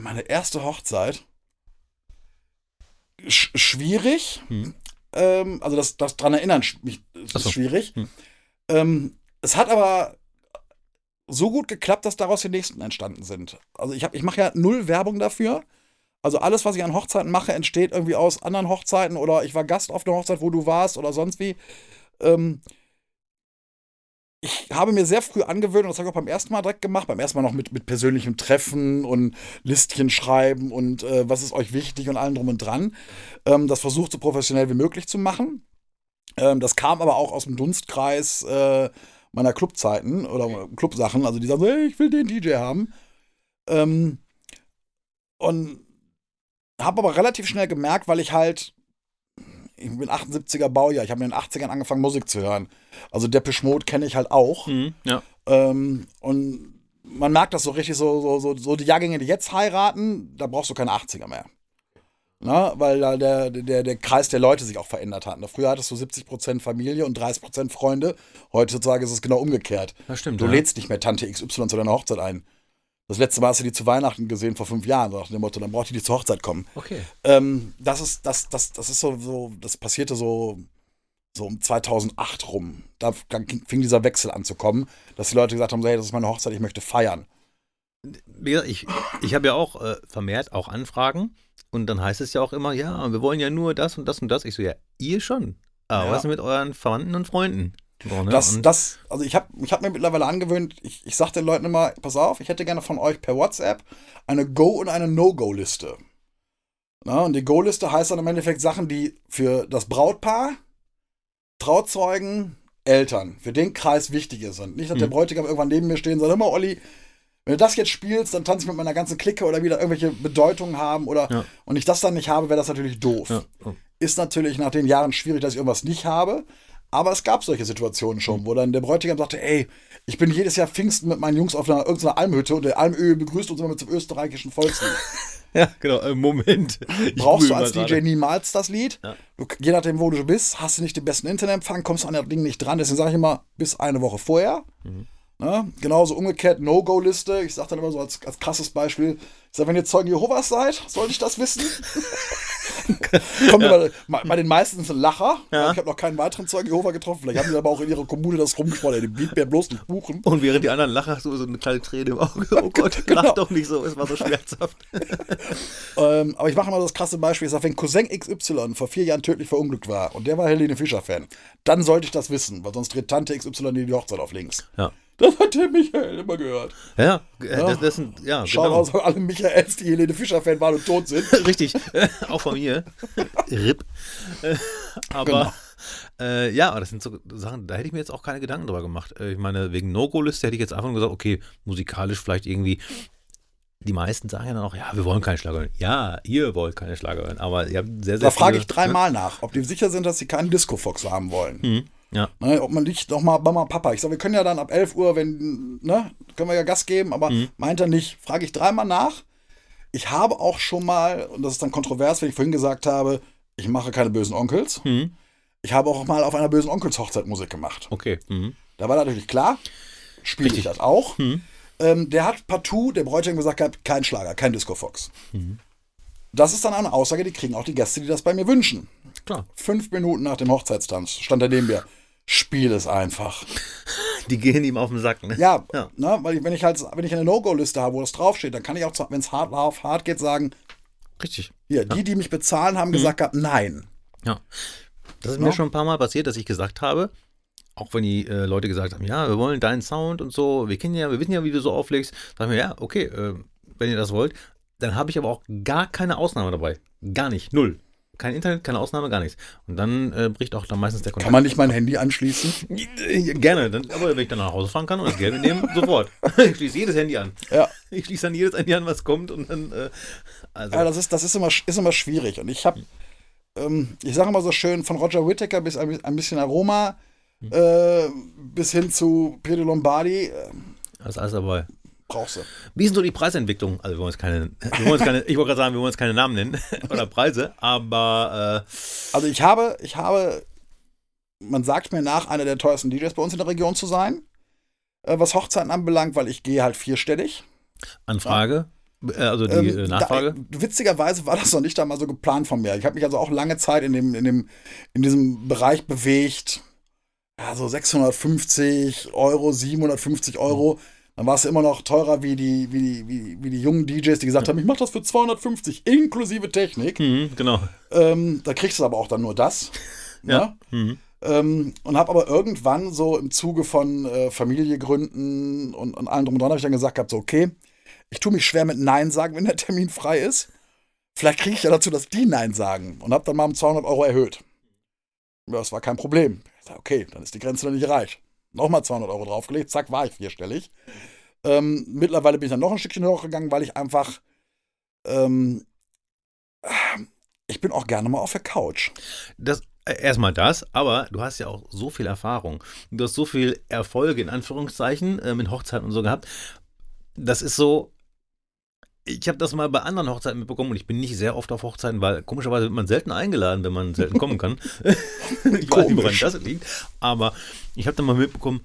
Meine erste Hochzeit. Sch schwierig. Hm. Ähm, also das, das dran erinnern mich, ist so. schwierig. Hm. Ähm, es hat aber so gut geklappt, dass daraus die nächsten entstanden sind. Also ich, hab- ich mache ja null Werbung dafür. Also alles, was ich an Hochzeiten mache, entsteht irgendwie aus anderen Hochzeiten oder ich war Gast auf einer Hochzeit, wo du warst oder sonst wie. Ähm, ich habe mir sehr früh angewöhnt, und das habe ich auch beim ersten Mal direkt gemacht, beim ersten Mal noch mit, mit persönlichem Treffen und Listchen schreiben und äh, was ist euch wichtig und allem drum und dran. Ähm, das versucht so professionell wie möglich zu machen. Ähm, das kam aber auch aus dem Dunstkreis äh, meiner Clubzeiten oder Clubsachen. Also die sagen hey, ich will den DJ haben. Ähm, und habe aber relativ schnell gemerkt, weil ich halt, ich bin 78er Baujahr, ich habe in den 80ern angefangen Musik zu hören. Also Depeche Mode kenne ich halt auch. Mhm, ja. Ähm, und man merkt das so richtig, so, so, so, so die Jahrgänge, die jetzt heiraten, da brauchst du keine 80er mehr. Na, weil da der, der, der Kreis der Leute sich auch verändert hat. Ne? Früher hattest du 70% Familie und 30% Freunde. Heutzutage ist es genau umgekehrt. Das stimmt. Du ja. lädst nicht mehr Tante XY zu deiner Hochzeit ein. Das letzte Mal hast du die zu Weihnachten gesehen, vor fünf Jahren. Nach dem Motto, dann braucht die die zur Hochzeit kommen. Okay. Ähm, das ist, das, das, das ist so, so, das passierte so, so um 2008 rum. Da fing dieser Wechsel an zu kommen, dass die Leute gesagt haben, hey, das ist meine Hochzeit, ich möchte feiern. Ich, ich habe ja auch äh, vermehrt auch Anfragen und dann heißt es ja auch immer, ja, wir wollen ja nur das und das und das. Ich so, ja, ihr schon. Aber Ja. was ist mit euren Verwandten und Freunden? So, ne? Das, und, das, also ich habe ich hab mir mittlerweile angewöhnt, ich, ich sage den Leuten immer, pass auf, ich hätte gerne von euch per WhatsApp eine Go- und eine No-Go-Liste. Na, und die Go-Liste heißt dann im Endeffekt Sachen, die für das Brautpaar, Trauzeugen, Eltern, für den Kreis wichtige sind. Nicht, dass der Mhm. Bräutigam irgendwann neben mir stehen und sagt, mal, Olli, wenn du das jetzt spielst, dann tanze ich mit meiner ganzen Clique oder wieder irgendwelche Bedeutungen haben oder Ja. und ich das dann nicht habe, wäre das natürlich doof. ja. Ist natürlich nach den Jahren schwierig, dass ich irgendwas nicht habe. Aber es gab solche Situationen schon, wo dann der Bräutigam sagte, ey, Ich bin jedes Jahr Pfingsten mit meinen Jungs auf einer irgendeiner Almhütte und der Almöhe begrüßt uns immer mit dem österreichischen Volkslied. <laughs> Ja, genau, äh, Moment. Ich Brauchst du als DJ gerade. niemals das Lied? Ja. Du, je nachdem, wo du bist, hast du nicht den besten Internetempfang, kommst an das Ding nicht dran. Deswegen sage ich immer, bis eine Woche vorher. Mhm. Ne? Genauso umgekehrt, No-Go-Liste. Ich sage dann immer so als, als krasses Beispiel, ich sage, wenn ihr Zeugen Jehovas seid, sollte ich das wissen? <laughs> Kommt immer, bei, bei den meisten ist ein Lacher. Ja. Ich habe noch keinen weiteren Zeugen Jehova getroffen. Vielleicht haben die aber auch in ihrer Kommune das rumgesprochen. Den Beat mir bloß nicht buchen. Und während die anderen lachen, hast du so eine kleine Träne im Auge. Oh <laughs> Gott, Genau. lach doch nicht so, es war so schmerzhaft. <laughs> Ähm, aber ich mache mal das krasse Beispiel. Ich sage, wenn Cousin XY vor vier Jahren tödlich verunglückt war und der war Helene Fischer-Fan, dann sollte ich das wissen, weil sonst dreht Tante XY die Hochzeit auf links. Ja. Das hat der Michael immer gehört. Ja, äh, das, das sind, ja, Schau genau. raus an alle Michaels, die Helene Fischer-Fan waren und tot sind. <laughs> Richtig, <laughs> auch von mir. <laughs> RIP. Äh, Aber Genau. äh, ja, aber das sind so Sachen, da hätte ich mir jetzt auch keine Gedanken drüber gemacht. Äh, ich meine, wegen No-Go-Liste hätte ich jetzt einfach nur gesagt, okay, musikalisch vielleicht irgendwie. Die meisten sagen ja dann auch, ja, wir wollen keine Schlager hören. Ja, ihr wollt keine Schlager hören, aber ihr habt sehr, sehr Da frage ich dreimal nach, ob die sicher sind, dass sie keinen Disco-Fox haben wollen. Mhm. Ja, Ne, ob man nicht nochmal Mama, Papa. Ich sage, wir können ja dann ab 11 Uhr, wenn, ne, können wir ja Gas geben, aber Mhm. meint er nicht. Frage ich dreimal nach. Ich habe auch schon mal, und das ist dann kontrovers, wenn ich vorhin gesagt habe, ich mache keine bösen Onkels. Mhm. Ich habe auch mal auf einer bösen Onkels Hochzeit Musik gemacht. okay. Mhm. Da war natürlich klar, spiele ich das auch. Mhm. Ähm, der hat partout, der Bräutigam gesagt gehabt, kein Schlager, kein Disco-Fox. Mhm. Das ist dann eine Aussage, die kriegen auch die Gäste, die das bei mir wünschen. Klar. Fünf Minuten nach dem Hochzeitstanz stand er neben mir. Spiel es einfach. Die gehen ihm auf den Sack, ne? Ja, Ja. Ne, weil ich, wenn ich halt, wenn ich eine No-Go-Liste habe, wo das draufsteht, dann kann ich auch, wenn es hart auf hart geht, sagen, Richtig. hier, die, die mich bezahlen, Mhm. haben gesagt gehabt, nein. Ja. Das ist Ja. mir schon ein paar Mal passiert, dass ich gesagt habe, auch wenn die äh, Leute gesagt haben, ja, wir wollen deinen Sound und so, wir kennen ja, wir wissen ja, wie du so auflegst, sagen wir, ja, okay, äh, wenn ihr das wollt, dann habe ich aber auch gar keine Ausnahme dabei. Gar nicht, null. Kein Internet, keine Ausnahme, gar nichts. Und dann äh, bricht auch dann meistens der Kontakt. Kann man nicht mein Handy anschließen? Äh, Gerne, dann, aber wenn ich dann nach Hause fahren kann und das Geld mitnehmen, <laughs> sofort. <laughs> Ich schließe jedes Handy an. Ja. Ich schließe dann jedes Handy an, was kommt und dann, äh, also, Ja, das ist, das ist, immer, ist immer schwierig. Und ich habe, ähm, ich sage immer so schön, von Roger Whittaker bis ein, ein bisschen Aroma, Hm. äh, bis hin zu Pedro Lombardi, äh, das ist alles dabei. Brauchst du. Wie denn so die Preisentwicklung? Also wir wollen jetzt keine, wir wollen jetzt keine ich wollte gerade sagen, wir wollen jetzt keine Namen nennen <laughs> oder Preise, aber äh, Also ich habe, ich habe, man sagt mir nach, einer der teuersten DJs bei uns in der Region zu sein, äh, was Hochzeiten anbelangt, weil ich gehe halt vierstellig. Anfrage, äh, also die Ähm, äh, Nachfrage. Da, witzigerweise war das noch nicht einmal so geplant von mir. Ich habe mich also auch lange Zeit in, dem, in, dem, in diesem Bereich bewegt. Ja, so 650 Euro, 750 Euro. Dann war es immer noch teurer wie die, wie die, wie, wie die jungen DJs, die gesagt haben, ich mache das für 250 inklusive Technik. Mhm, genau. Ähm, da kriegst du aber auch dann nur das. <laughs> Ja. Ne? Mhm. Ähm, und habe aber irgendwann so im Zuge von äh, Familiegründen und, und allem drum und dran, habe ich dann gesagt gehabt, so okay, ich tue mich schwer mit Nein sagen, wenn der Termin frei ist. Vielleicht kriege ich ja dazu, dass die Nein sagen. Und habe dann mal um 200 Euro erhöht. Ja, das war kein Problem. Okay, dann ist die Grenze noch nicht erreicht. Nochmal 200 Euro draufgelegt, zack, war ich vierstellig. Ähm, mittlerweile bin ich dann noch ein Stückchen hochgegangen, weil ich einfach, ähm, ich bin auch gerne mal auf der Couch. Das, äh, erstmal das, aber du hast ja auch so viel Erfahrung. Du hast so viel Erfolge in Anführungszeichen mit Hochzeiten und so gehabt. Das ist so. Ich habe das mal bei anderen Hochzeiten mitbekommen und ich bin nicht sehr oft auf Hochzeiten, weil komischerweise wird man selten eingeladen, wenn man selten kommen kann. <laughs> ich weiß nicht, woran das liegt. Aber ich habe dann mal mitbekommen,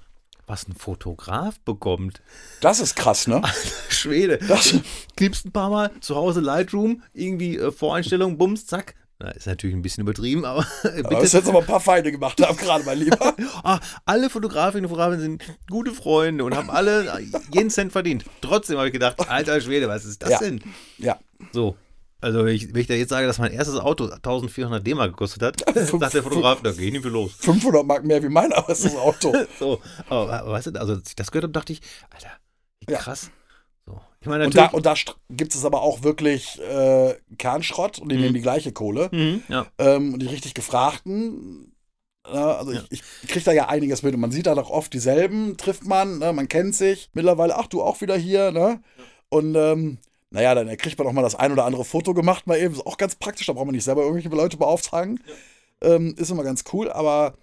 was ein Fotograf bekommt. Das ist krass, ne? Schwede. Das- Knippst ein paar Mal zu Hause Lightroom, irgendwie äh, Voreinstellung, Bums, zack. Na, ist natürlich ein bisschen übertrieben, aber <laughs> Aber bitte. das jetzt aber ein paar Feinde gemacht haben, gerade mein Lieber. <laughs> Ah, alle Fotografinnen und Fotografen sind gute Freunde und haben alle jeden Cent verdient. Trotzdem habe ich gedacht, alter Schwede, was ist das Ja. denn? Ja. So. Also, ich, wenn ich da jetzt sage, dass mein erstes Auto 1400 D-Mark gekostet hat, <laughs> sagt der Fotograf, da geh ich nicht für los. 500 Mark mehr wie mein erstes Auto. So, aber weißt du, also als ich das gehört habe, dachte ich, Alter, wie Ja. krass. So. Ich meine, Und da, und da gibt es aber auch wirklich äh, Kernschrott und die nehmen die gleiche Kohle. Mhm, ja. Ähm, und die richtig gefragten. äh, also Ja. ich, ich kriege da ja einiges mit und man sieht da doch oft dieselben, trifft man, ne, man kennt sich. Mittlerweile, ach du auch wieder hier, ne? Und ähm, naja, dann kriegt man auch mal das ein oder andere Foto gemacht, mal eben. Ist auch ganz praktisch, da braucht man nicht selber irgendwelche Leute beauftragen. Ähm, ist immer ganz cool, aber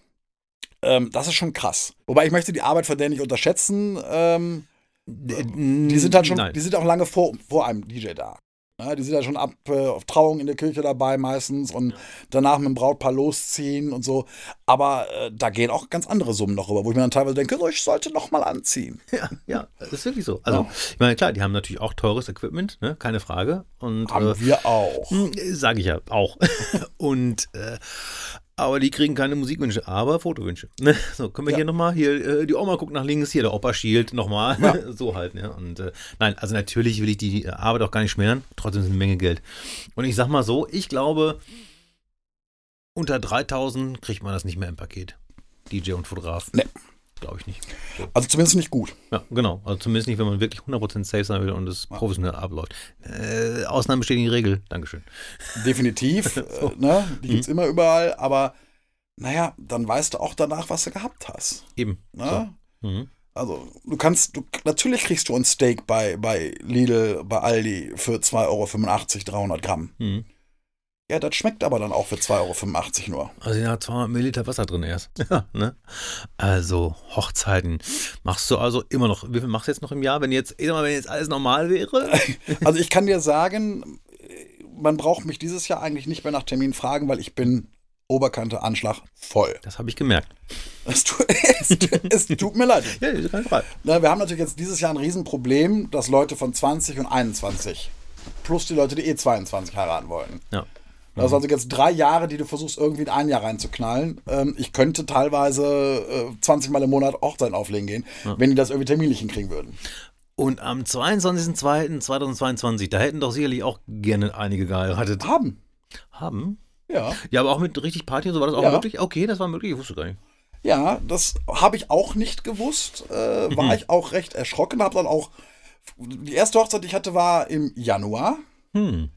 Ähm, das ist schon krass. Wobei ich möchte die Arbeit von denen nicht unterschätzen. Ähm, die sind halt schon, Nein. die sind auch lange vor, vor einem DJ da. Ja, die sind ja schon ab äh, auf Trauung in der Kirche dabei meistens und danach mit dem Brautpaar losziehen und so. Aber äh, da gehen auch ganz andere Summen noch rüber, wo ich mir dann teilweise denke, so, ich sollte noch mal anziehen. <laughs> Ja, ja, das ist wirklich so. Also, Ja. ich meine, klar, die haben natürlich auch teures Equipment, ne? keine Frage. Und Haben äh, wir auch. sage ich ja auch. <laughs> Und äh, aber die kriegen keine Musikwünsche, aber Fotowünsche. Ne? <laughs> So, können wir Ja. hier nochmal, hier, äh, die Oma guckt nach links, hier der Opa schielt nochmal. Ja. <laughs> so halt, ja. Und äh, nein, also natürlich will ich die Arbeit auch gar nicht schmälern, trotzdem ist es eine Menge Geld. Und ich sag mal so, ich glaube, unter 3000 kriegt man das nicht mehr im Paket. DJ und Fotograf. Nee. Glaube ich nicht. So. Also zumindest nicht gut. Ja, genau. Also zumindest nicht, wenn man wirklich 100% safe sein will und es professionell abläuft. Äh, Ausnahmen bestätigen die Regel. Dankeschön. Definitiv. <laughs> äh, ne? Die Mhm. gibt's immer überall, aber naja, dann weißt du auch danach, was du gehabt hast. Eben. Ne? So. Mhm. Also, du kannst, du, natürlich kriegst du ein Steak bei, bei Lidl, bei Aldi für 2,85 Euro, 300 Gramm. Mhm. Ja, das schmeckt aber dann auch für 2,85 Euro nur. Also ja, 200 Milliliter Wasser drin erst. <laughs> Ja, ne? Also Hochzeiten machst du also immer noch. Wie viel machst du jetzt noch im Jahr, wenn jetzt, mal, wenn jetzt alles normal wäre? <laughs> Also, ich kann dir sagen, man braucht mich dieses Jahr eigentlich nicht mehr nach Termin fragen, weil ich bin Oberkante Anschlag voll. Das habe ich gemerkt. Es, tu, <laughs> es, es tut mir leid. Ja, Frage. Na, wir haben natürlich jetzt dieses Jahr ein Riesenproblem, dass Leute von 20 und 21 plus die Leute, die eh 22 heiraten wollten. Ja. Das sind also jetzt drei Jahre, die du versuchst, irgendwie in ein Jahr reinzuknallen. Ähm, ich könnte teilweise äh, 20 Mal im Monat Hochzeiten auflegen gehen, wenn die das irgendwie terminlich hinkriegen würden. Und am 22.02.2022, da hätten doch sicherlich auch gerne einige geheiratet. Haben. Haben? Ja. Ja, aber auch mit richtig Party und so war das auch Ja. möglich? Okay, das war möglich, ich wusste gar nicht. Ja, das habe ich auch nicht gewusst. Äh, war ich auch recht erschrocken. Habe dann auch. Die erste Hochzeit, die ich hatte, war im Januar Hm,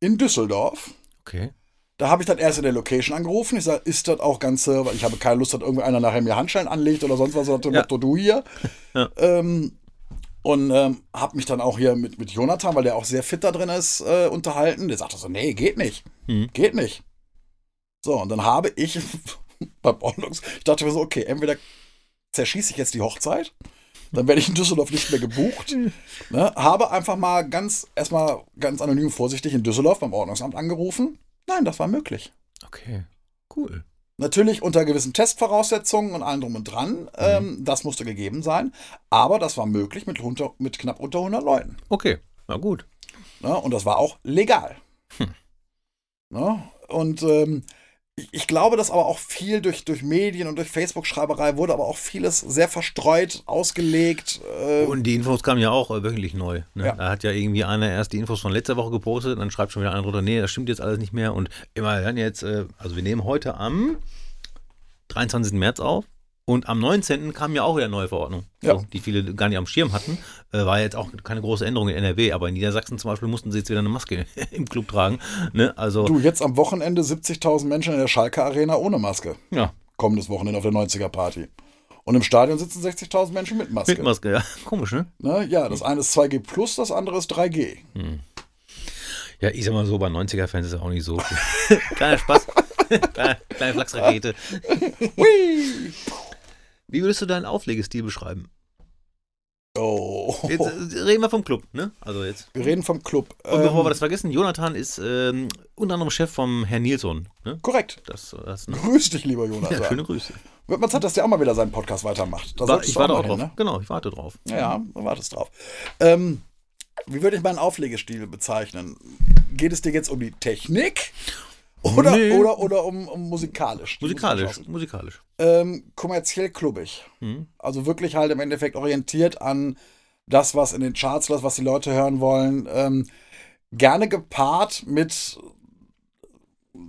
in Düsseldorf. Okay. Da habe ich dann erst in der Location angerufen. Ich sage, ist das auch Ganze, weil ich habe keine Lust, dass irgendeiner nachher mir Handschellen anlegt oder sonst was, so Ja. Motto, du hier. <laughs> Ja. Ähm, und ähm, habe mich dann auch hier mit, mit Jonathan, weil der auch sehr fit da drin ist, äh, unterhalten. Der sagte so, nee, geht nicht. Mhm. Geht nicht. So, und dann habe ich <laughs> beim Ordnungs, ich dachte mir so, okay, entweder zerschieße ich jetzt die Hochzeit, dann werde ich in Düsseldorf nicht mehr gebucht. <laughs> ne, habe einfach mal ganz, erstmal ganz anonym vorsichtig in Düsseldorf beim Ordnungsamt angerufen. Nein, das war möglich. Okay. Cool. Natürlich unter gewissen Testvoraussetzungen und allem drum und dran. Ähm, das musste gegeben sein. Aber das war möglich mit, unter, mit knapp unter 100 Leuten. Okay. Na gut. Ne? Und das war auch legal. Ne? Und ähm, ich, glaube, dass aber auch viel durch, durch Medien und durch Facebook-Schreiberei wurde aber auch vieles sehr verstreut, ausgelegt. Äh, Und die Infos kamen ja auch äh, wöchentlich neu. Ne? Ja. Da hat ja irgendwie einer erst die Infos von letzter Woche gepostet, dann schreibt schon wieder einer drunter, nee, das stimmt jetzt alles nicht mehr. Und immer dann jetzt, äh, also wir nehmen heute am 23. März auf. Und am 19. kam ja auch wieder eine neue Verordnung, Ja. so, die viele gar nicht am Schirm hatten. Äh, war jetzt auch keine große Änderung in NRW, aber in Niedersachsen zum Beispiel mussten sie jetzt wieder eine Maske <laughs> im Club tragen. Ne? Also, du, jetzt am Wochenende 70.000 Menschen in der Schalke Arena ohne Maske. ja, Kommendes Wochenende auf der 90er-Party. Und im Stadion sitzen 60.000 Menschen mit Maske. mit Maske, ja. <laughs> Komisch, ne? Ne? Ja, das eine ist 2G plus, das andere ist 3G. Ja, ich sag mal so, bei 90er-Fans ist es auch nicht so. <laughs> Kleiner Spaß. kleine, kleine Flachsrakete. Hui! Wie würdest du deinen Auflegestil beschreiben? Oh. Jetzt äh, reden wir vom Club, ne? Also jetzt. Wir reden vom Club. Und bevor Ähm, wir das vergessen, Jonathan ist ähm, unter anderem Chef vom Herrn Nilsson. Ne? Korrekt. Das, das, ne? Grüß dich, lieber <laughs> Ja, Jonathan. schöne Grüße. Wird mal Zeit, dass der auch mal wieder seinen Podcast weitermacht. Da War, ich warte auch drauf. hin, ne? Genau, ich warte drauf. Ja, ja, wartest drauf. Ähm, wie würde ich meinen Auflegestil bezeichnen? Geht es dir jetzt um die Technik? Oder, Nee. oder, oder um, um musikalisch? Musikalisch, Musik- musikalisch. Ähm, kommerziell klubbig. Mhm. Also wirklich halt im Endeffekt orientiert an das, was in den Charts läuft, was die Leute hören wollen. Ähm, gerne gepaart mit,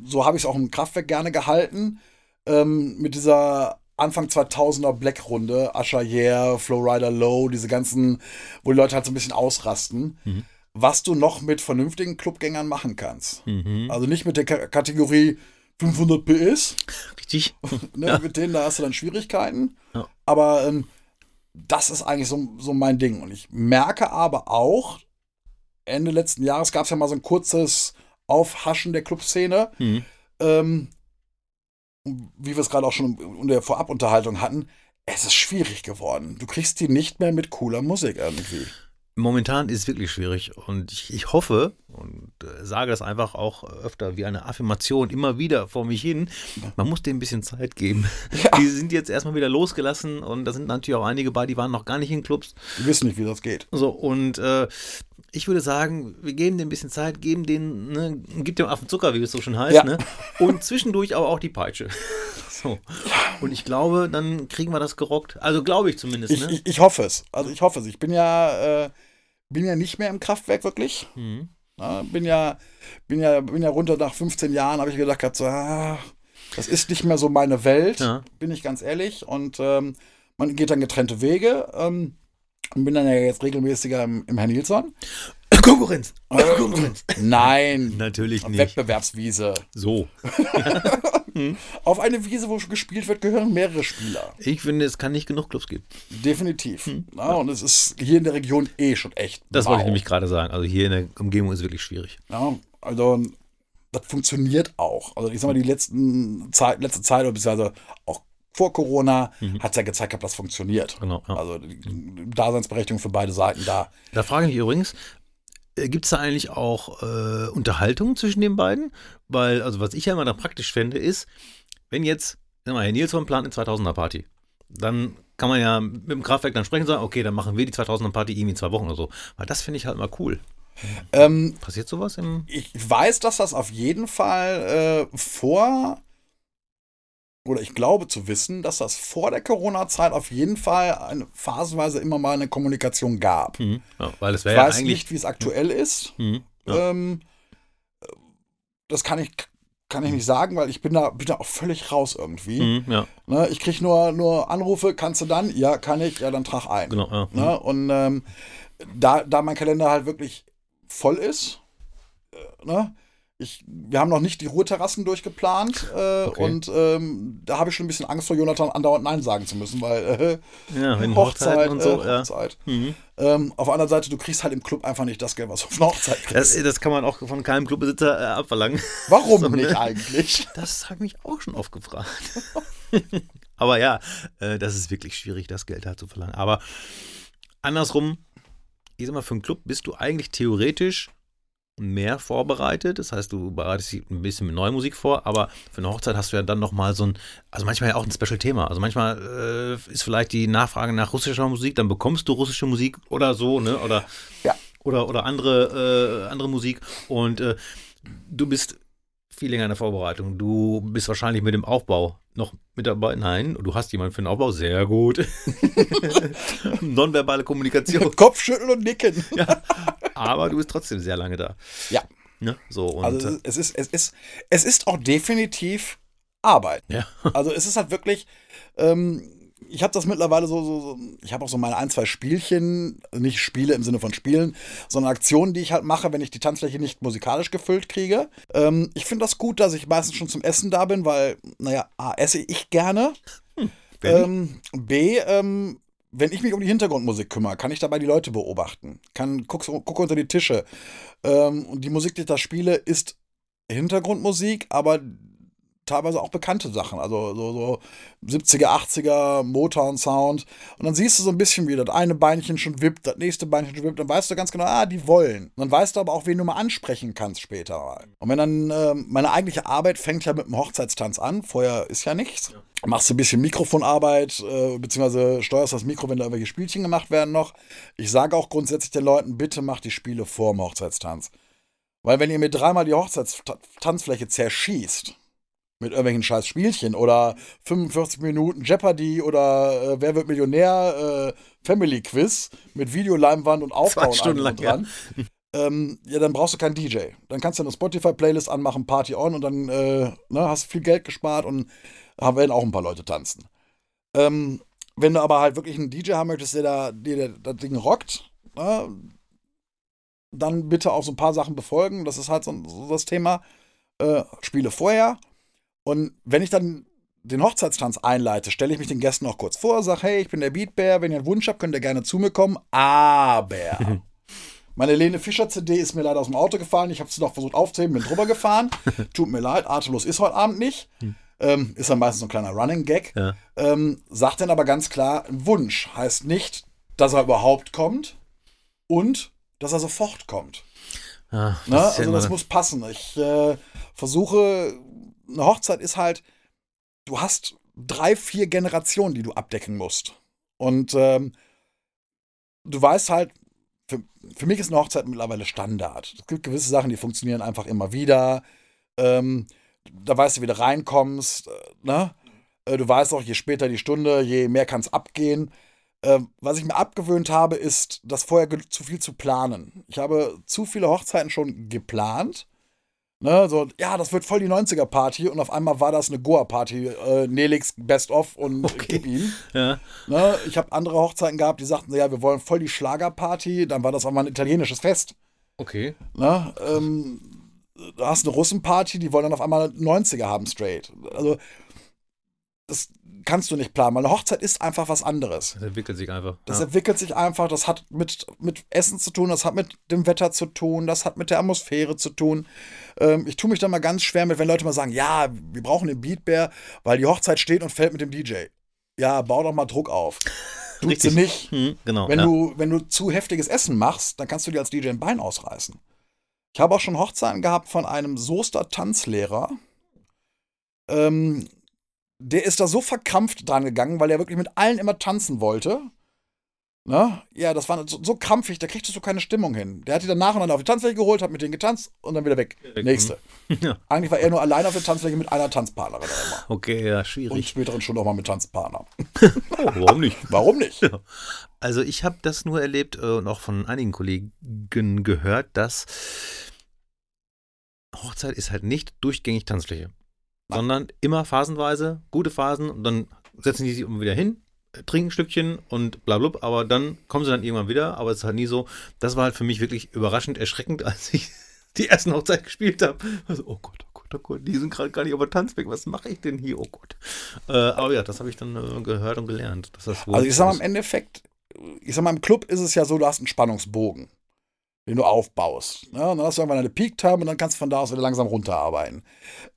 so habe ich es auch im Kraftwerk gerne gehalten, ähm, mit dieser Anfang 2000er Black-Runde, Usher Yeah, Flowrider Low, diese ganzen, wo die Leute halt so ein bisschen ausrasten, Mhm. Was du noch mit vernünftigen Clubgängern machen kannst. Mhm. Also nicht mit der K Kategorie 500 PS, Richtig? <laughs> ne, mit denen da hast du dann Schwierigkeiten. Ja. Aber ähm, das ist eigentlich so, so mein Ding. Und ich merke aber auch, Ende letzten Jahres gab es ja mal so ein kurzes Aufhaschen der Clubszene. Mhm. Ähm, wie wir es gerade auch schon in der Vorabunterhaltung hatten, es ist schwierig geworden. Du kriegst die nicht mehr mit cooler Musik irgendwie. Momentan ist es wirklich schwierig und ich, ich hoffe und äh, sage das einfach auch öfter wie eine Affirmation immer wieder vor mich hin. Man muss denen ein bisschen Zeit geben. Ja. Die sind jetzt erstmal wieder losgelassen und da sind natürlich auch einige bei, die waren noch gar nicht in Clubs. Die wissen nicht, wie das geht. So und äh, ich würde sagen, wir geben denen ein bisschen Zeit, geben denen, ne, gibt dem Affen Zucker, wie es so schon heißt, ja. ne? Und zwischendurch aber auch die Peitsche. <laughs> So. Und ich glaube, dann kriegen wir das gerockt. Also glaube ich zumindest. Ich, ne? ich, ich, hoffe es. Also ich hoffe es. Ich bin ja, äh, bin ja nicht mehr im Kraftwerk wirklich. Mhm. Ja, bin ja, bin ja, bin ja runter nach 15 Jahren, habe ich gedacht, so, ah, das ist nicht mehr so meine Welt, ja. bin ich ganz ehrlich. Und ähm, man geht dann getrennte Wege. Ähm, und bin dann ja jetzt regelmäßiger im, im Herrn Nilsson. <coughs> Konkurrenz. Äh, Konkurrenz. Nein. Natürlich nicht. Wettbewerbswiese. So. <laughs> Auf eine Wiese, wo gespielt wird, gehören mehrere Spieler. Ich finde, es kann nicht genug Clubs geben. Definitiv. Hm. Ja, und es ist hier in der Region eh schon echt. Das wow. wollte ich nämlich gerade sagen. Also hier in der Umgebung ist es wirklich schwierig. Ja, also das funktioniert auch. Also ich sag mal, die letzten Zeit, letzte Zeit, beziehungsweise auch vor Corona mhm. hat es ja gezeigt, dass das funktioniert. Genau, ja. Also Daseinsberechtigung für beide Seiten da. Da frage ich übrigens, äh, Gibt es da eigentlich auch äh, Unterhaltung zwischen den beiden? Weil, also was ich ja immer da praktisch fände, ist, wenn jetzt, sag mal, Herr Nilsson plant eine 2000er Party, dann kann man ja mit dem Kraftwerk dann sprechen und sagen, okay, dann machen wir die 2000er Party irgendwie in zwei Wochen oder so. Weil das finde ich halt mal cool. Ähm, Passiert sowas im. Ich weiß, dass das auf jeden Fall äh, vor oder ich glaube zu wissen, dass das vor der Corona-Zeit auf jeden Fall eine, phasenweise immer mal eine Kommunikation gab. Mhm. Ja, weil es ich weiß ja nicht, wie es aktuell mhm. ist. Mhm. Ja. Ähm, das kann ich, kann ich nicht sagen, weil ich bin da, bin da auch völlig raus irgendwie. Mhm, ja. ne, ich kriege nur, nur Anrufe, kannst du dann? Ja, kann ich, ja, dann trag ein. Genau, ja. ne, und ähm, da, da mein Kalender halt wirklich voll ist, äh, ne, ich, wir haben noch nicht die Ruheterrassen durchgeplant äh, okay. und ähm, da habe ich schon ein bisschen Angst vor Jonathan andauernd Nein sagen zu müssen, weil äh, ja, <laughs> Hochzeit und so. Äh, Hochzeit. Ja. Mhm. Ähm, auf der anderen Seite, du kriegst halt im Club einfach nicht das Geld, was du auf einer Hochzeit kriegst. Das, das kann man auch von keinem Clubbesitzer äh, abverlangen. Warum <laughs> so, ne? nicht eigentlich? <laughs> Das habe ich mich auch schon oft gefragt. Aber ja, äh, das ist wirklich schwierig, das Geld da zu verlangen. Aber andersrum, ich sag mal, für einen Club bist du eigentlich theoretisch mehr vorbereitet. Das heißt, du bereitest dich ein bisschen mit neuer Musik vor, aber für eine Hochzeit hast du ja dann nochmal so ein, also manchmal ja auch ein Special-Thema. Also manchmal äh, ist vielleicht die Nachfrage nach russischer Musik, dann bekommst du russische Musik oder so, ne? Oder, ja. oder, oder andere, äh, andere Musik. Und äh, du bist viel länger in der Vorbereitung. Du bist wahrscheinlich mit dem Aufbau noch mit dabei. Nein, du hast jemanden für den Aufbau. Sehr gut. <laughs> Nonverbale Kommunikation. <laughs> Kopfschütteln und nicken. <laughs> ja, aber du bist trotzdem sehr lange da. Ja. Ne? So, und, also äh, es ist, es, ist, es ist auch definitiv Arbeit. Ja. Also es ist halt wirklich, ähm, ich habe das mittlerweile so, so, so ich habe auch so meine ein, zwei Spielchen, nicht Spiele im Sinne von Spielen, sondern Aktionen, die ich halt mache, wenn ich die Tanzfläche nicht musikalisch gefüllt kriege. Ähm, ich finde das gut, dass ich meistens schon zum Essen da bin, weil, naja, A, esse ich gerne. Hm, ähm, B, ähm, wenn ich mich um die Hintergrundmusik kümmere, kann ich dabei die Leute beobachten, kann guck, guck unter die Tische. Ähm, und die Musik, die ich da spiele, ist Hintergrundmusik, aber teilweise auch bekannte Sachen, also so, so 70er, 80er Motown-Sound. Und dann siehst du so ein bisschen, wie das eine Beinchen schon wippt, das nächste Beinchen schon wippt, dann weißt du ganz genau, ah, die wollen. Und dann weißt du aber auch, wen du mal ansprechen kannst später mal. Und wenn dann, äh, meine eigentliche Arbeit fängt ja mit dem Hochzeitstanz an, vorher ist ja nichts. Machst du ein bisschen Mikrofonarbeit, äh, beziehungsweise steuerst das Mikro, wenn da irgendwelche Spielchen gemacht werden noch. Ich sage auch grundsätzlich den Leuten, bitte macht die Spiele vor dem Hochzeitstanz. Weil wenn ihr mir dreimal die Hochzeitstanzfläche zerschießt, mit irgendwelchen scheiß Spielchen oder 45 Minuten Jeopardy oder äh, Wer wird Millionär, äh, Family Quiz mit Videoleinwand und Aufbau und Stunden lang, dran. Ja. Ähm, ja, dann brauchst du keinen DJ. Dann kannst du eine Spotify-Playlist anmachen, Party on und dann äh, ne, hast viel Geld gespart und haben werden auch ein paar Leute tanzen. Ähm, wenn du aber halt wirklich einen DJ haben möchtest, der da der, das Ding rockt, ne, dann bitte auch so ein paar Sachen befolgen. Das ist halt so, so das Thema. Äh, Spiele vorher, und wenn ich dann den Hochzeitstanz einleite, stelle ich mich den Gästen noch kurz vor, sage, hey, ich bin der Beatbär, wenn ihr einen Wunsch habt, könnt ihr gerne zu mir kommen, aber <laughs> meine Lene Fischer CD ist mir leider aus dem Auto gefallen, ich habe sie noch versucht aufzuheben, bin drüber gefahren, <laughs> tut mir leid, atemlos ist heute Abend nicht. ähm, ist dann meistens so ein kleiner Running Gag, Ja. ähm, sagt dann aber ganz klar, ein Wunsch heißt nicht, dass er überhaupt kommt und dass er sofort kommt. Ja, Ne? das also das muss passen. Ich äh, versuche, eine Hochzeit ist halt, du hast drei, vier Generationen, die du abdecken musst. Und ähm, du weißt halt, für, für mich ist eine Hochzeit mittlerweile Standard. Es gibt gewisse Sachen, die funktionieren einfach immer wieder. Ähm, da weißt du, wie du reinkommst. Äh, ne? Äh, Du weißt auch, je später die Stunde, je mehr kann es abgehen. Ähm, was ich mir abgewöhnt habe, ist, das vorher zu viel zu planen. Ich habe zu viele Hochzeiten schon geplant. Ne, so, ja, das wird voll die 90er-Party und auf einmal war das eine Goa-Party, äh, Nelix Best of und <laughs> Okay. gib ihm. Ja. Ne, ich habe andere Hochzeiten gehabt, die sagten, ja, wir wollen voll die Schlagerparty, dann war das aber ein italienisches Fest. Okay. Ne? Ähm, da hast eine Russenparty, die wollen dann auf einmal 90er haben straight. Also, das kannst du nicht planen, weil eine Hochzeit ist einfach was anderes. Das entwickelt sich einfach. Das ja. entwickelt sich einfach, das hat mit, mit Essen zu tun, das hat mit dem Wetter zu tun, das hat mit der Atmosphäre zu tun. Ähm, ich tue mich da mal ganz schwer mit, wenn Leute mal sagen, ja, wir brauchen den Beatbär, weil die Hochzeit steht und fällt mit dem DJ. Ja, bau doch mal Druck auf. <laughs> Tut sie nicht. Hm, genau. Wenn, ja. du, wenn du zu heftiges Essen machst, dann kannst du dir als DJ ein Bein ausreißen. Ich habe auch schon Hochzeiten gehabt von einem Soester Tanzlehrer. Ähm, der ist da so verkrampft dran gegangen, weil er wirklich mit allen immer tanzen wollte. Ne? Ja, das war so, so krampfig, da kriegtest du keine Stimmung hin. Der hat die dann nach und dann auf die Tanzfläche geholt, hat mit denen getanzt und dann wieder weg. weg, Nächste. <laughs> Ja. Eigentlich war er nur allein auf der Tanzfläche mit einer Tanzpartnerin immer. Okay, ja, Und schwierig. späteren schon auch mal mit Tanzpartner. <laughs> Oh, warum nicht? Warum nicht? Also ich habe das nur erlebt äh, und auch von einigen Kollegen gehört, dass Hochzeit ist halt nicht durchgängig Tanzfläche, Nein. sondern immer phasenweise, gute Phasen und dann setzen die sich immer wieder hin, trinken ein Stückchen und bla bla, aber dann kommen sie dann irgendwann wieder, aber es ist halt nie so, das war halt für mich wirklich überraschend erschreckend, <laughs> als ich die ersten Hochzeit gespielt habe. Also, oh Gott, oh Gott, oh Gott, die sind gerade gar nicht auf der Tanzfläche, was mache ich denn hier, oh Gott. Äh, aber ja, das habe ich dann äh, gehört und gelernt. Dass das Also ich sag mal, im Endeffekt, ich sag mal, im Club ist es ja so, du hast einen Spannungsbogen, den du aufbaust. Ne? Und dann hast du irgendwann eine Peak-Time und dann kannst du von da aus wieder langsam runterarbeiten.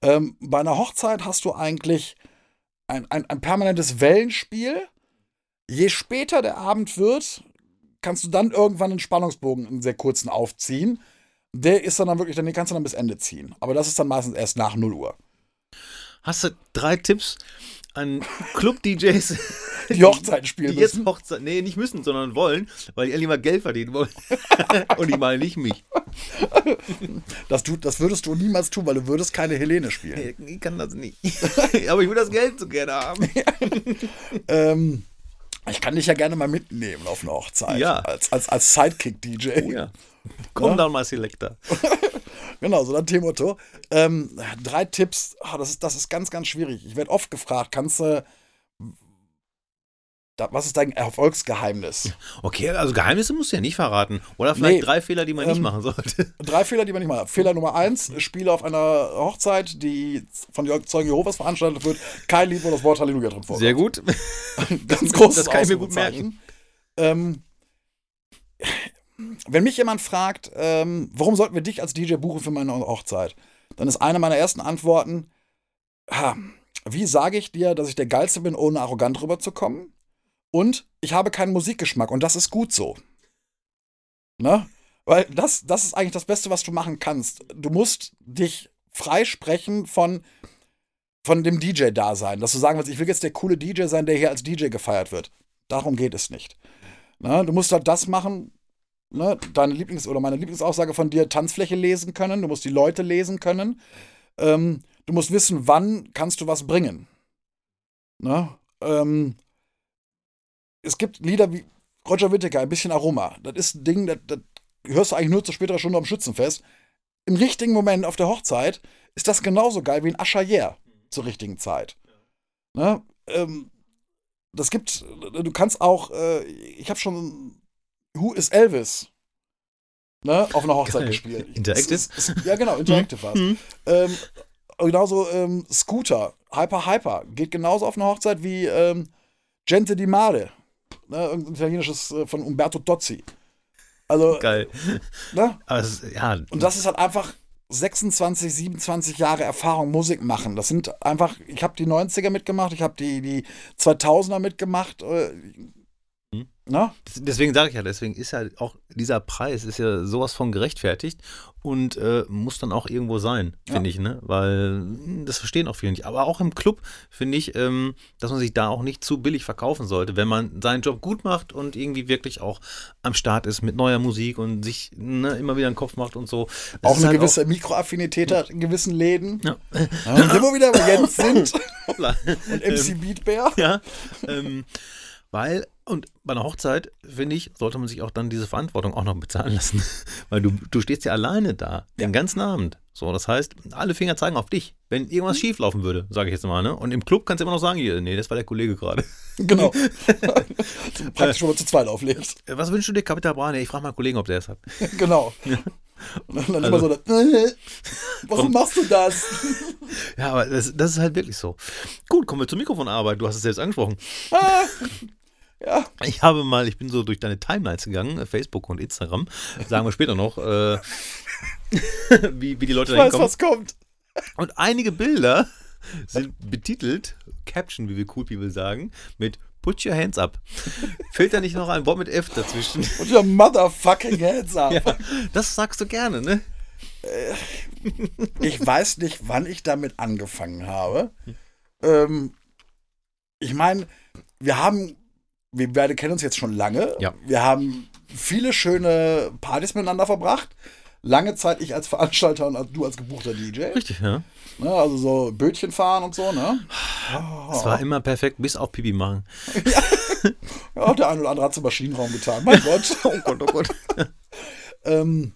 Ähm, bei einer Hochzeit hast du eigentlich ein, ein, ein permanentes Wellenspiel. Je später der Abend wird, kannst du dann irgendwann einen Spannungsbogen, einen sehr kurzen aufziehen. Der ist dann, dann wirklich, den kannst du dann bis Ende ziehen. Aber das ist dann meistens erst nach 0 Uhr. Hast du drei Tipps an Club-DJs, <laughs> Die Hochzeiten spielen die jetzt müssen. Hochzeit, nee, nicht müssen, sondern wollen, weil die endlich mal Geld verdienen wollen. <laughs> Und ich meine nicht mich. Das, tu, das würdest du niemals tun, weil du würdest keine Helene spielen. Ich kann das nicht. <laughs> Aber ich will das Geld so gerne haben. Ähm, ich kann dich ja gerne mal mitnehmen auf eine Hochzeit. Ja. Als, als, als Sidekick-DJ. Oh ja. <laughs> Komm down mal Selector. <laughs> Genau, so dann Themoto. Ähm, drei Tipps. Ah, das, ist, das ist ganz, ganz schwierig. Ich werde oft gefragt, kannst du. Da, was ist dein Erfolgsgeheimnis? Okay, also Geheimnisse musst du ja nicht verraten. Oder vielleicht Nee. drei Fehler, die man nicht Ähm, machen sollte. <laughs> Drei Fehler, die man nicht macht. Fehler Nummer eins: Spiele auf einer Hochzeit, die von Zeugen Jehovas veranstaltet wird, kein Lied, wo das Wort Halleluja drin vorkommt. Sehr gut. <laughs> Ganz großes Das kann ich mir gut Ausrufezeichen. Ähm, wenn mich jemand fragt, ähm, warum sollten wir dich als DJ buchen für meine Hochzeit, dann ist eine meiner ersten Antworten, ha, wie sage ich dir, dass ich der Geilste bin, ohne arrogant rüberzukommen? Und ich habe keinen Musikgeschmack und das ist gut so. Ne? Weil das, das ist eigentlich das Beste, was du machen kannst. Du musst dich freisprechen von, von dem DJ-Dasein. Dass du sagen willst, ich will jetzt der coole DJ sein, der hier als DJ gefeiert wird. Darum geht es nicht. Ne? Du musst halt das machen, ne? deine Lieblings- oder meine Lieblingsaussage von dir, Tanzfläche lesen können. Du musst die Leute lesen können. Ähm, du musst wissen, wann kannst du was bringen. Ne? Ähm, es gibt Lieder wie Roger Whittaker, ein bisschen Aroma. Das ist ein Ding, das, das hörst du eigentlich nur zu späterer Stunde am Schützenfest. Im richtigen Moment auf der Hochzeit ist das genauso geil wie ein Aschayer zur richtigen Zeit. Ne? Ähm, das gibt, du kannst auch, äh, ich habe schon Who is Elvis ne, auf einer Hochzeit Geil. gespielt. Interactive? Es es- ja, genau, Interactive war Mhm. ähm, genauso ähm, Scooter, Hyper Hyper, geht genauso auf eine Hochzeit wie ähm, Gente di Mare. Ne, irgendein italienisches äh, von Umberto Tozzi. Also, Geil. <laughs> ne? Ist- ja, Und das ist halt einfach 26, 27 Jahre Erfahrung Musik machen. Das sind einfach, ich habe die 90er mitgemacht, ich habe die, die 2000er mitgemacht. Na? Deswegen sage ich ja, deswegen ist ja auch dieser Preis ist ja sowas von gerechtfertigt und äh, muss dann auch irgendwo sein, finde ich, ne? Weil hm, das verstehen auch viele nicht. Aber auch im Club finde ich, ähm, dass man sich da auch nicht zu billig verkaufen sollte, wenn man seinen Job gut macht und irgendwie wirklich auch am Start ist mit neuer Musik und sich ne, immer wieder einen Kopf macht und so. Das Auch eine halt gewisse Mikroaffinität hat in gewissen Läden. Ja. Ja, und wir wieder, wo wir jetzt sind. <laughs> Und MC Beatbear. Ja, ähm, weil, und bei einer Hochzeit, finde ich, sollte man sich auch dann diese Verantwortung auch noch bezahlen lassen. <laughs> Weil du, du stehst ja alleine da, den ganzen Abend. So, das heißt, alle Finger zeigen auf dich. Wenn irgendwas schief laufen würde, sage ich jetzt mal, ne? Und im Club kannst du immer noch sagen, hier, nee, das war der Kollege gerade. <laughs> Genau. du <laughs> praktisch schon mal zu zweit auflegst. Äh, Was wünschst du dir, Kapital Bra? Nee, ich frage mal Kollegen, ob der es hat. Genau. Und dann immer Also- so, das, äh, warum machst du das? Ja, aber das, das ist halt wirklich so. Gut, kommen wir zur Mikrofonarbeit. Du hast es selbst angesprochen. Ah, ja, Ich habe mal, ich bin so durch deine Timelines gegangen, äh, Facebook und Instagram, sagen wir später noch, äh, <laughs> wie, wie die Leute ich da weiß, hinkommen. was kommt. Und einige Bilder sind betitelt, Caption, wie wir Cool People sagen, mit Put your hands up. Fehlt da nicht noch ein Wort mit F dazwischen? <laughs> Und your motherfucking hands up. <laughs> Ja, das sagst du gerne, ne? Ich weiß nicht, wann ich damit angefangen habe. Ähm, ich meine, wir haben, wir beide kennen uns jetzt schon lange. Ja. Wir haben viele schöne Partys miteinander verbracht. Lange Zeit ich als Veranstalter und du als gebuchter DJ. Richtig, ja. Ne, also so Bötchen fahren und so, ne? Es war immer perfekt, bis auf Pipi machen. <laughs> Ja, der eine oder andere hat zum Maschinenraum getan. Mein <laughs> Gott. Oh Gott, oh Gott. <laughs> ähm,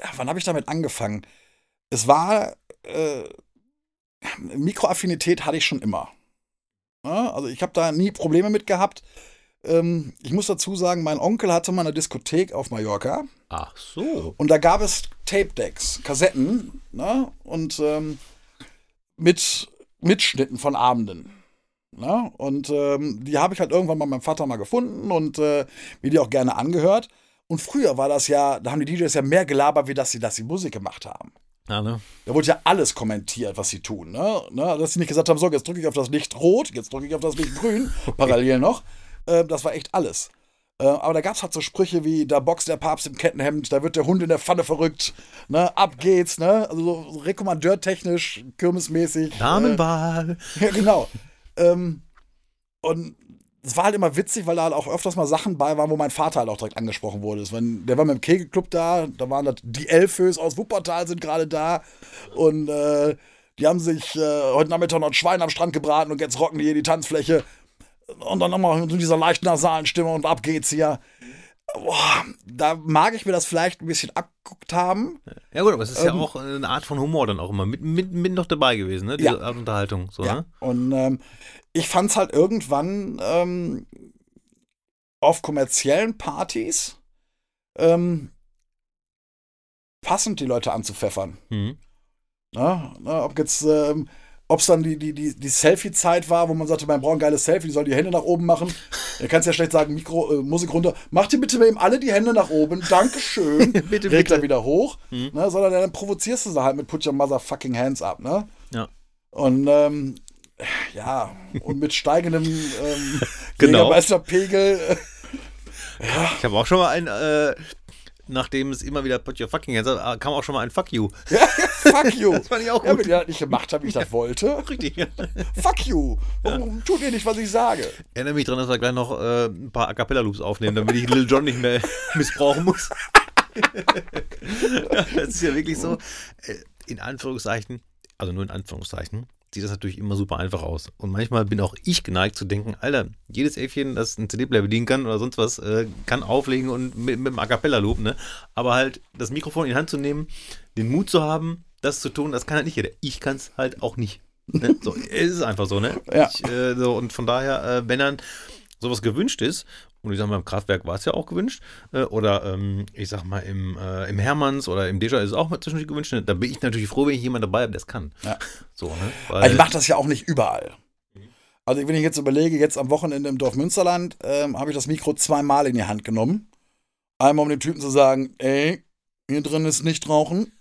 ja, wann habe ich damit angefangen? Es war, äh, Mikroaffinität hatte ich schon immer. Also ich habe da nie Probleme mit gehabt. Ähm, ich muss dazu sagen, mein Onkel hatte mal eine Diskothek auf Mallorca Ach so. und da gab es Tape-Decks, Kassetten ne? und ähm, mit Mitschnitten von Abenden. Ne? Und ähm, die habe ich halt irgendwann bei meinem Vater mal gefunden und äh, mir die auch gerne angehört. Und früher war das ja, da haben die DJs ja mehr gelabert, wie dass sie, dass sie Musik gemacht haben. Ja, ne? Da wurde ja alles kommentiert, was sie tun. Ne? Ne? Dass sie nicht gesagt haben, so, jetzt drücke ich auf das Licht rot, jetzt drücke ich auf das Licht grün, <laughs> parallel noch. Äh, das war echt alles. Äh, aber da gab es halt so Sprüche wie, da boxt der Papst im Kettenhemd, da wird der Hund in der Pfanne verrückt, ne? ab geht's, ne? also so rekommandeurtechnisch, kirmesmäßig. Äh, Damenwahl. <laughs> ja, genau. ähm, und es war halt immer witzig, weil da halt auch öfters mal Sachen bei waren, wo mein Vater halt auch direkt angesprochen wurde. War- Der war mit dem Kegelclub da, da waren das die Elfös aus Wuppertal sind gerade da und äh, die haben sich äh, heute Nachmittag noch ein Schwein am Strand gebraten und jetzt rocken die hier die Tanzfläche. Und dann nochmal mit dieser leicht nasalen Stimme und ab geht's hier. Boah, da mag ich mir das vielleicht ein bisschen abgeguckt haben. Ja gut, aber es ist ja Ähm, auch eine Art von Humor dann auch immer mit, mit, mit noch dabei gewesen, ne? Diese Ja. Art Unterhaltung. So, Ja. ne? Und ähm, ich fand es halt irgendwann ähm, auf kommerziellen Partys ähm, passend, die Leute anzupfeffern. Mhm. Ne? Ne? Ob jetzt, ähm, ob es dann die, die, die, die Selfie-Zeit war, wo man sagte, man braucht ein geiles Selfie, die soll die Hände nach oben machen. <laughs> Da kannst ja schlecht sagen, Mikro, äh, Musik runter. Macht ihr bitte mal eben alle die Hände nach oben. Dankeschön. <laughs> Bitte, Regler bitte. wieder hoch. Mhm. Ne? Sondern dann provozierst du sie halt mit Put your motherfucking hands up. Ne? Ja. Und ähm, ja, und mit steigendem <laughs> ähm, Genau. Jägermeisterpegel. äh, Ich habe auch schon mal ein, äh, nachdem es immer wieder Put your fucking hands up, kam auch schon mal ein Fuck you. Ja, <laughs> fuck you. Das fand ich auch Ja, gut. wenn ihr das nicht gemacht habt, wie ich das <laughs> wollte. Richtig. Fuck you. Warum tut ihr nicht, was ich sage? Erinnere mich dran, dass wir gleich noch äh, ein paar A Cappella Loops aufnehmen, damit ich Lil Jon nicht mehr <laughs> missbrauchen muss. ja, das ist ja wirklich so. Äh, In Anführungszeichen, also nur in Anführungszeichen, sieht das natürlich immer super einfach aus. Und manchmal bin auch ich geneigt zu denken, Alter, jedes Äffchen, das ein CD-Player bedienen kann oder sonst was, äh, kann auflegen und mit, mit dem A Cappella Loop, ne? Aber halt das Mikrofon in die Hand zu nehmen, den Mut zu haben, das zu tun, das kann halt nicht jeder. Ich kann es halt auch nicht. Ne? So, <laughs> es ist einfach so, ne? Ja. Ich, äh, so, und von daher, äh, wenn dann sowas gewünscht ist, und ich sag mal, im Kraftwerk war es ja auch gewünscht, äh, oder ähm, ich sag mal, im, äh, im Hermanns oder im Deja ist es auch mal zwischendurch gewünscht, da bin ich natürlich froh, wenn ich jemand dabei habe, der es kann. Ja. <laughs> So, ne? Aber Weil, ich mache das ja auch nicht überall. Also wenn ich jetzt überlege, jetzt am Wochenende im Dorf Münsterland, ähm, habe ich das Mikro zweimal in die Hand genommen. Einmal, um dem Typen zu sagen, ey, hier drin ist nicht rauchen.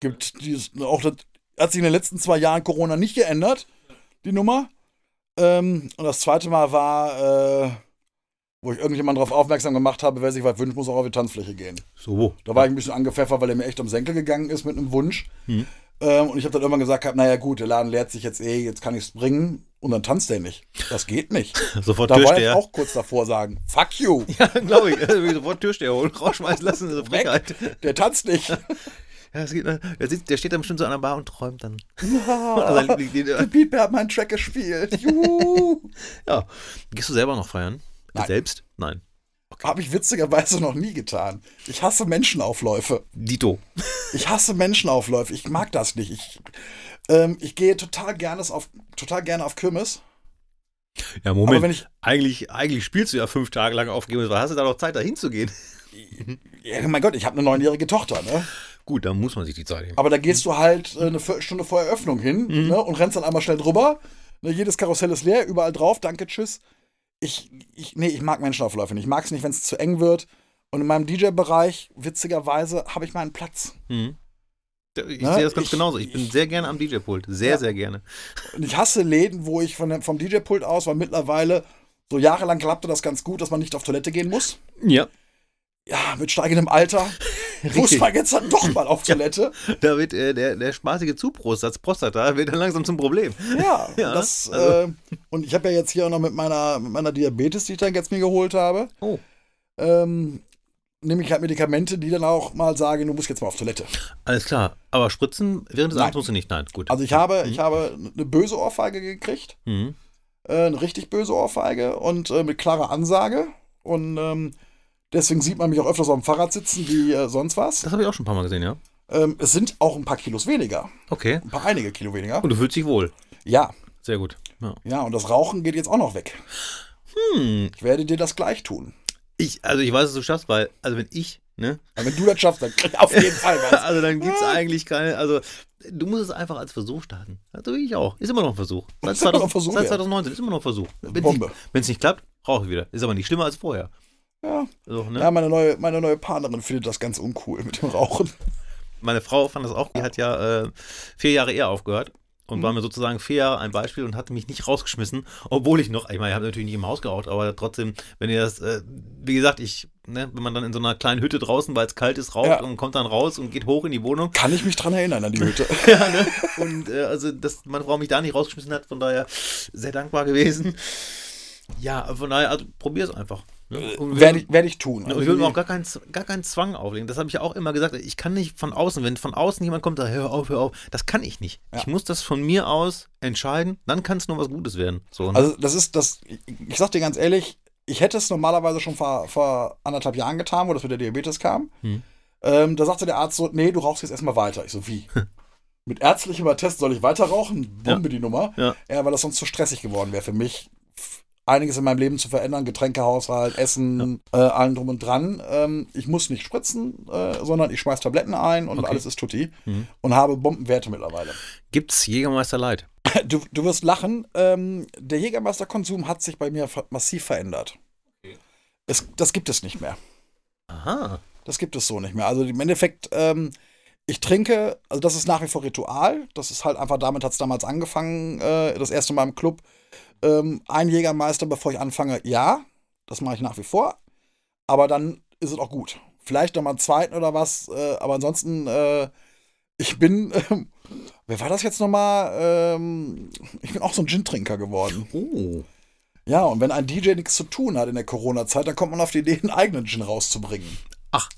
gibt. Dieses, auch das hat sich in den letzten zwei Jahren Corona nicht geändert, die Nummer. Ähm, und das zweite Mal war, äh, wo ich irgendjemand darauf aufmerksam gemacht habe, wer sich was wünscht, muss auch auf die Tanzfläche gehen. So. Da war ich ein bisschen angepfeffert, weil er mir echt um Senkel gegangen ist mit einem Wunsch. Ähm, und ich habe dann irgendwann gesagt, hab, naja gut, der Laden leert sich jetzt eh, jetzt kann ich es bringen. Und dann tanzt der nicht. Das geht nicht. <laughs> Sofort Da war ich Türsteher. auch kurz davor sagen, fuck you, <laughs> Ja, glaube ich. Also, sofort Türsteher holen, rausschmeißen lassen, so Frechheit. der tanzt nicht. <laughs> Ja, das geht, der, sitzt, der steht dann bestimmt so an der Bar und träumt dann. Ja, Also, die- die- hat meinen Track gespielt. Juhu. Ja. Gehst du selber noch feiern? Nein. Selbst? Nein. Habe ich witzigerweise noch nie getan. Ich hasse Menschenaufläufe. Dito. Ich hasse Menschenaufläufe. Ich mag das nicht. Ich, ähm, ich gehe total gerne auf, total gerne auf Kirmes. Ja, Moment. wenn ich- eigentlich, eigentlich spielst du ja fünf Tage lang aufgegeben. Hast du da noch Zeit, da hinzugehen? Ja, mein Gott, ich habe eine neunjährige Tochter, ne? Gut, dann muss man sich die Zeit nehmen. Aber da gehst du halt äh, eine Viertelstunde vor Eröffnung hin Mhm. ne, und rennst dann einmal schnell drüber. Ne, jedes Karussell ist leer, überall drauf, danke, tschüss. Ich, ich, nee, ich mag Menschenaufläufe nicht. Ich mag es nicht, wenn es zu eng wird. Und in meinem DJ-Bereich, witzigerweise, habe ich meinen Platz. Mhm. Ich Na, sehe das ganz ich- genauso. Ich bin ich- sehr gerne am DJ-Pult. Sehr, Ja. sehr gerne. Und ich hasse Läden, wo ich von vom DJ-Pult aus, weil mittlerweile so jahrelang klappte das ganz gut, dass man nicht auf Toilette gehen muss. Ja. Ja, mit steigendem Alter muss man jetzt dann doch mal auf Toilette. Da wird äh, der, der spaßige Zubrustsatz Prostata wird dann langsam zum Problem. Ja, <laughs> Ja, das, also- äh, und ich habe ja jetzt hier auch noch mit meiner, mit meiner Diabetes, die ich dann jetzt mir geholt habe, Oh. ähm, nehme ich halt Medikamente, die dann auch mal sagen, du musst jetzt mal auf Toilette. Alles klar. Aber spritzen während des. Abends musst du nicht. Nein, gut. Also ich habe, ich habe eine böse Ohrfeige gekriegt, Mhm. äh, eine richtig böse Ohrfeige und äh, mit klarer Ansage. Und ähm, deswegen sieht man mich auch öfters auf dem Fahrrad sitzen wie äh, sonst was. Das habe ich auch schon ein paar Mal gesehen, ja. Ähm, es sind auch ein paar Kilos weniger. Okay. Ein paar einige Kilo weniger. Und du fühlst dich wohl. Ja, Sehr gut. Ja. ja, und das Rauchen geht jetzt auch noch weg. Hm. Ich werde dir das gleich tun. Ich, also ich weiß, dass du schaffst, weil, also wenn ich, ne? Aber wenn du das schaffst, dann krieg ich auf jeden Fall was. <laughs> Also dann gibt es eigentlich keine, also du musst es einfach als Versuch starten. Also wie ich auch. Ist immer noch ein Versuch. Seit, Ist immer noch ein 2000, Versuch, seit ja. 2019 ist immer noch ein Versuch. Wenn es nicht klappt, rauche ich wieder. Ist aber nicht schlimmer als vorher. Ja. Also, ne? Ja, meine neue, meine neue Partnerin findet das ganz uncool mit dem Rauchen. Meine Frau fand das auch, die hat ja äh, vier Jahre eher aufgehört und Mhm. war mir sozusagen vier Jahre ein Beispiel und hatte mich nicht rausgeschmissen, obwohl ich noch, ich meine, ich habe natürlich nicht im Haus geraucht, aber trotzdem, wenn ihr das, äh, wie gesagt, ich, ne, wenn man dann in so einer kleinen Hütte draußen, weil es kalt ist, raucht Ja. und kommt dann raus und geht hoch in die Wohnung. Kann ich mich dran erinnern an die Hütte. <laughs> ja, ne? Und äh, also, dass meine Frau mich da nicht rausgeschmissen hat, von daher sehr dankbar gewesen. Ja, von daher, also probier es einfach. Ne? Werde ich, werd ich tun. und Also ich will die- mir auch gar keinen, gar keinen Zwang auflegen. Das habe ich ja auch immer gesagt. Ich kann nicht von außen, wenn von außen jemand kommt, sagt, hör auf, hör auf. Das kann ich nicht. Ja. Ich muss das von mir aus entscheiden. Dann kann es nur was Gutes werden. So, ne? also das ist das, ich, ich sag dir ganz ehrlich, ich hätte es normalerweise schon vor, vor anderthalb Jahren getan, wo das mit der Diabetes kam. Hm. Ähm, da sagte der Arzt so, nee, du rauchst jetzt erstmal weiter. Ich so, wie? <laughs> mit ärztlichem Attest soll ich weiter rauchen? Bombe die Nummer. Ja. ja, weil das sonst zu stressig geworden wäre für mich. Einiges in meinem Leben zu verändern, Getränkehaushalt, Essen, äh, allen drum und dran. Ähm, ich muss nicht spritzen, äh, sondern ich schmeiß Tabletten ein und Okay. alles ist tutti. Mhm. Und habe Bombenwerte mittlerweile. Gibt's Jägermeister Light? Du, du wirst lachen, ähm, der Jägermeister-Konsum hat sich bei mir massiv verändert. Es, das gibt es nicht mehr. Aha. Das gibt es so nicht mehr. Also im Endeffekt, ähm, ich trinke, also das ist nach wie vor Ritual. Das ist halt einfach, damit hat es damals angefangen, äh, das erste Mal im Club. Ähm, ein Jägermeister, bevor ich anfange, ja, das mache ich nach wie vor. Aber dann ist es auch gut. Vielleicht nochmal einen zweiten oder was, äh, aber ansonsten, äh, ich bin, ähm, wer war das jetzt nochmal? Ähm, ich bin auch so ein Gin-Trinker geworden. Oh. Ja, und wenn ein DJ nichts zu tun hat in der Corona-Zeit, dann kommt man auf die Idee, einen eigenen Gin rauszubringen. Ach,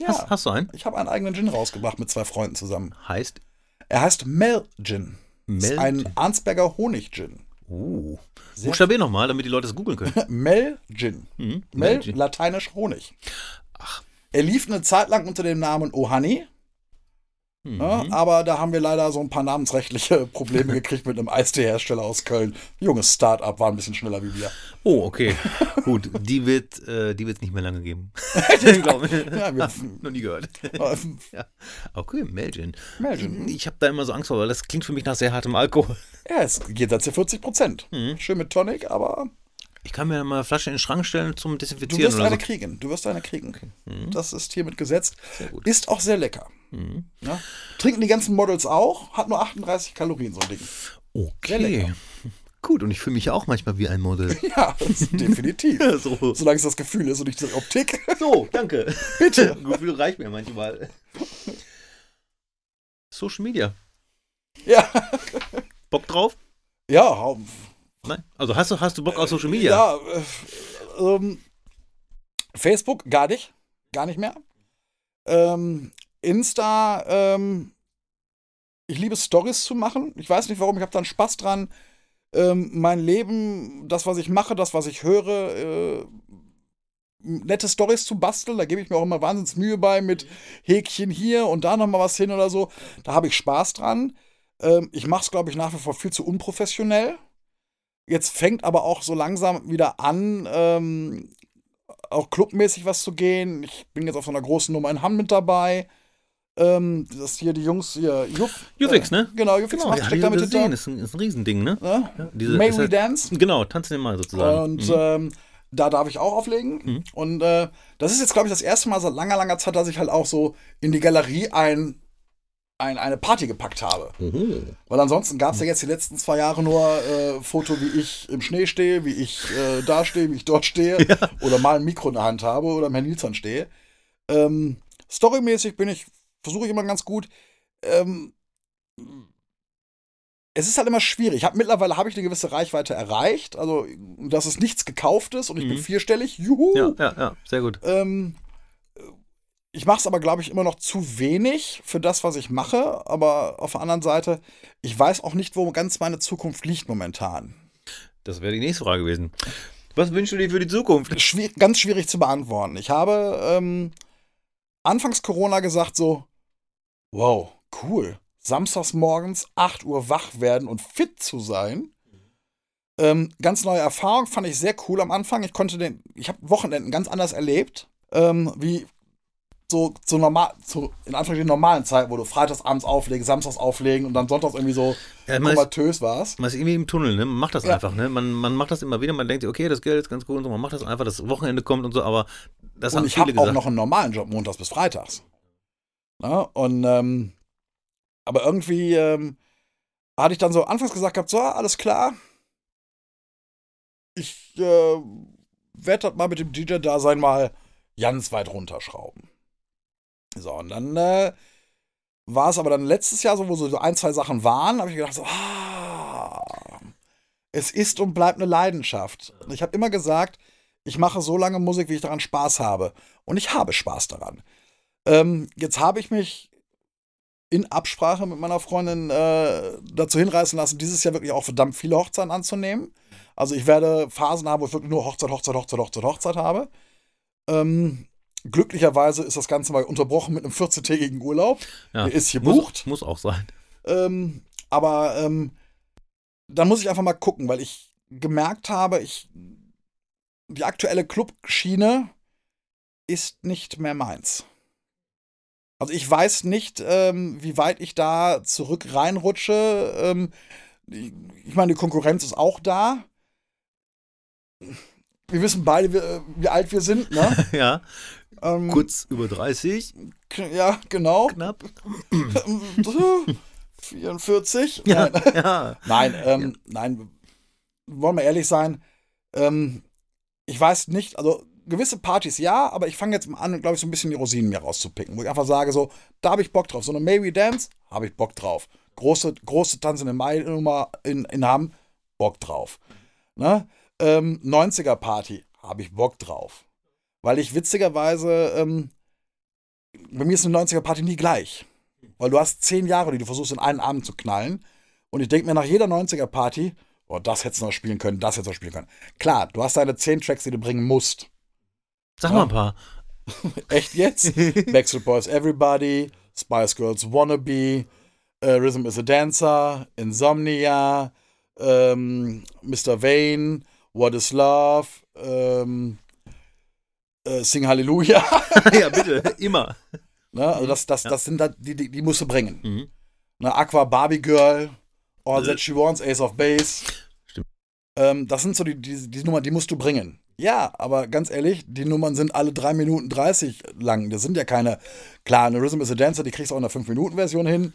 Ja. hast, hast du einen? Ich habe einen eigenen Gin rausgebracht mit zwei Freunden zusammen. Heißt Er heißt Mel Gin. Ist Mel ein Gin. Arnsberger Honig-Gin. Oh. Sehr- Buchstabier nochmal, damit die Leute es googeln können. <laughs> Mel Gin. Mhm. Mel, Gin. lateinisch Honig. Ach. Er lief eine Zeit lang unter dem Namen Ohani, Mhm. ja, aber da haben wir leider so ein paar namensrechtliche <laughs> Probleme <laughs> gekriegt mit einem Eisteehersteller aus Köln. Junges Start-up, war ein bisschen schneller wie wir. Oh, okay. <laughs> Gut, die wird äh, die wird's nicht mehr lange geben. Ich. Ja, wir- Noch nie gehört. Äh, ja. Okay, Melgin. Mel Gin. Ich habe da immer so Angst vor, weil das klingt für mich nach sehr hartem Alkohol. Ja, es geht jenseits der 40 Prozent. Mhm. Schön mit Tonic, aber Ich kann mir mal eine Flasche in den Schrank stellen zum du Desinfizieren wirst oder eine so. kriegen. Du wirst eine kriegen. Mhm. Das ist hiermit gesetzt. Ist auch sehr lecker. Mhm. Ja? Trinken die ganzen Models auch, hat nur 38 Kalorien, so ein Ding. Okay. Gut, und ich fühle mich ja auch manchmal wie ein Model. <laughs> Ja, das <laughs> ist definitiv. so. Solange es das Gefühl ist und nicht die Optik. so, danke. <laughs> Bitte. Gefühl reicht mir manchmal. Social Media. Ja. Bock drauf? Ja, Nein. Also hast du, hast du Bock auf Social Media? ja äh, ähm, Facebook gar nicht. Gar nicht mehr. Ähm, Insta, ähm, ich liebe Stories zu machen. Ich weiß nicht warum, ich habe dann Spaß dran. Ähm, mein Leben, das, was ich mache, das, was ich höre, äh, nette Stories zu basteln. Da gebe ich mir auch immer wahnsinns Mühe bei mit Häkchen hier und da nochmal was hin oder so. Da habe ich Spaß dran. Ähm, ich mache es, glaube ich, nach wie vor viel zu unprofessionell. Jetzt fängt aber auch so langsam wieder an, ähm, auch clubmäßig was zu gehen. Ich bin jetzt auf so einer großen Nummer in Hamm mit dabei. Ähm, das hier die Jungs hier, Juff. Jufix, ne? Genau, Juffix Genau, macht ja, steckt damit gesehen. hinter. Ist ein, ist ein Riesending, ne? Ne? Ja, diese, May We halt- Dance. Genau, tanzen den mal sozusagen. Und Mhm. ähm, da darf ich auch auflegen. Mhm. Und äh, das ist jetzt, glaube ich, das erste Mal seit langer, langer Zeit, dass ich halt auch so in die Galerie ein, ein, eine Party gepackt habe. Oho. Weil ansonsten gab es ja jetzt die letzten zwei Jahre nur äh, Foto, wie ich im Schnee stehe, wie ich äh, da stehe, wie ich dort stehe. Oder mal ein Mikro in der Hand habe oder im Herrn Nilsson stehe. Ähm, storymäßig bin ich, versuche ich immer ganz gut. Ähm, es ist halt immer schwierig. Ich hab, mittlerweile habe ich eine gewisse Reichweite erreicht. Also, das ist nichts gekauftes und ich bin Mhm. vierstellig. Juhu! Ja, ja, ja, sehr gut. Ähm, ich mache es aber, glaube ich, immer noch zu wenig für das, was ich mache. Aber auf der anderen Seite, ich weiß auch nicht, wo ganz meine Zukunft liegt momentan. Das wäre die nächste Frage gewesen. Was wünschst du dir für die Zukunft? Schwier ganz schwierig zu beantworten. Ich habe ähm, anfangs Corona gesagt so, wow, cool. Samstags morgens 8 Uhr wach werden und fit zu sein. Ähm, ganz neue Erfahrung, fand ich sehr cool am Anfang. Ich konnte den, ich habe Wochenenden ganz anders erlebt, ähm, wie so, so normal, so in Anführungszeichen normalen Zeiten, wo du freitags abends auflegen, samstags auflegen und dann sonntags irgendwie so Ja, komatös warst. Man ist irgendwie im Tunnel, ne? Man macht das Ja. einfach, ne? Man, man macht das immer wieder, man denkt, okay, das Geld ist ganz gut und so, man macht das einfach, das Wochenende kommt und so, aber das Und haben ich habe auch noch einen normalen Job montags bis freitags. Na, und ähm, aber irgendwie ähm, hatte ich dann so anfangs gesagt gehabt, so, alles klar. Ich äh, werde das mal mit dem DJ-Dasein mal ganz weit runterschrauben. So, und dann äh, war es aber dann letztes Jahr so, wo so ein, zwei Sachen waren, habe ich gedacht, so, ah, es ist und bleibt eine Leidenschaft. Und ich habe immer gesagt, ich mache so lange Musik, wie ich daran Spaß habe. Und ich habe Spaß daran. Ähm, jetzt habe ich mich in Absprache mit meiner Freundin äh, dazu hinreißen lassen, dieses Jahr wirklich auch verdammt viele Hochzeiten anzunehmen. Also ich werde Phasen haben, wo ich wirklich nur Hochzeit, Hochzeit, Hochzeit, Hochzeit, Hochzeit habe. Ähm, glücklicherweise ist das Ganze mal unterbrochen mit einem 14-tägigen Urlaub. ja. Der ist hier muss, bucht. muss auch sein. Ähm, aber ähm, dann muss ich einfach mal gucken, weil ich gemerkt habe, ich die aktuelle Clubschiene ist nicht mehr meins. Also ich weiß nicht, ähm, wie weit ich da zurück reinrutsche. Ähm, ich meine, die Konkurrenz ist auch da. Wir wissen beide, wie, alt wir sind, ne? <laughs> ja, Ähm, kurz über 30, k- Ja, genau. knapp. <clears throat> 44. Ja, Nein. <laughs> ja. Nein, ähm, nein, wollen wir ehrlich sein. Ähm, ich weiß nicht, also gewisse Partys ja, aber ich fange jetzt mal an, glaube ich, so ein bisschen die Rosinen mir rauszupicken, wo ich einfach sage, so, da habe ich Bock drauf. So eine Maybe Dance, habe ich Bock drauf. Große, große Tanz in der Mai-Nummer in, in Hamm, Bock drauf. Ne? Ähm, 90er Party, habe ich Bock drauf. Weil ich witzigerweise, ähm, bei mir ist eine 90er Party nie gleich. Weil du hast zehn Jahre, die du versuchst in einen Abend zu knallen. Und ich denke mir nach jeder 90er Party, oh, das hättest du noch spielen können, das hättest du noch spielen können. Klar, du hast deine zehn Tracks, die du bringen musst. Sag Ja. mal ein paar. <laughs> Echt jetzt? <laughs> Backstreet Boys Everybody, Spice Girls Wannabe, äh, Rhythm is a Dancer, Insomnia, ähm, Mr. Vane, What is Love, ähm, äh, Sing Hallelujah. <laughs> ja, bitte, immer. ne? Also das, das, Ja. das sind da, die, die, die musst du bringen. Mhm. Ne, Aqua Barbie Girl, All Äh. That She Wants, Ace of Base. Stimmt. Ähm, das sind so die, die, die Nummer, die musst du bringen. Ja, aber ganz ehrlich, die Nummern sind alle 3 Minuten 30 lang. Das sind ja keine, klar, eine Rhythm is a Dancer, die kriegst du auch in der 5-Minuten-Version hin.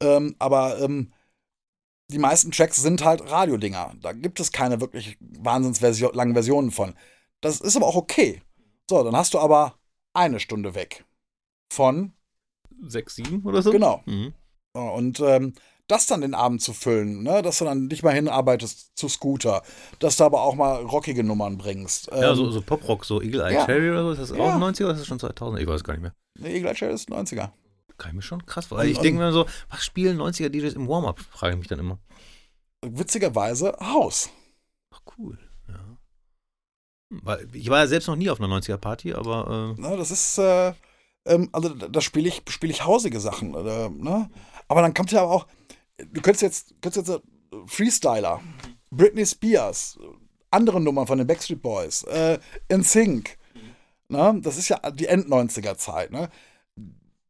Ähm, aber ähm, die meisten Tracks sind halt Radiodinger. Da gibt es keine wirklich wahnsinns langen Versionen von. Das ist aber auch okay. So, dann hast du aber eine Stunde weg. Von sechs, sieben oder so? Genau. Mhm. Und ähm, das dann den Abend zu füllen, ne? dass du dann nicht mal hinarbeitest zu Scooter, dass du aber auch mal rockige Nummern bringst. Ja, so, ähm, so Poprock, so Eagle Eye ja. Cherry oder so, ist das ja. auch 90er oder ist das schon 2000? Ich weiß gar nicht mehr. Nee, Eagle Eye Cherry ist 90er. Kann ich mir schon krass vorstellen. Ich denke mir so, was spielen 90er DJs im Warm-Up, frage ich mich dann immer. Witzigerweise Haus. Ach, cool, ja. Weil ich war ja selbst noch nie auf einer 90er-Party, aber. Äh Na, das ist, äh, ähm, also da spiele ich, spiel ich hausige Sachen. Äh, ne? Aber dann kommt ja auch, du könntest jetzt, könntest jetzt äh, Freestyler, Britney Spears, andere Nummern von den Backstreet Boys, äh, In Sync. Ne? Das ist ja die End-90er-Zeit. Ne?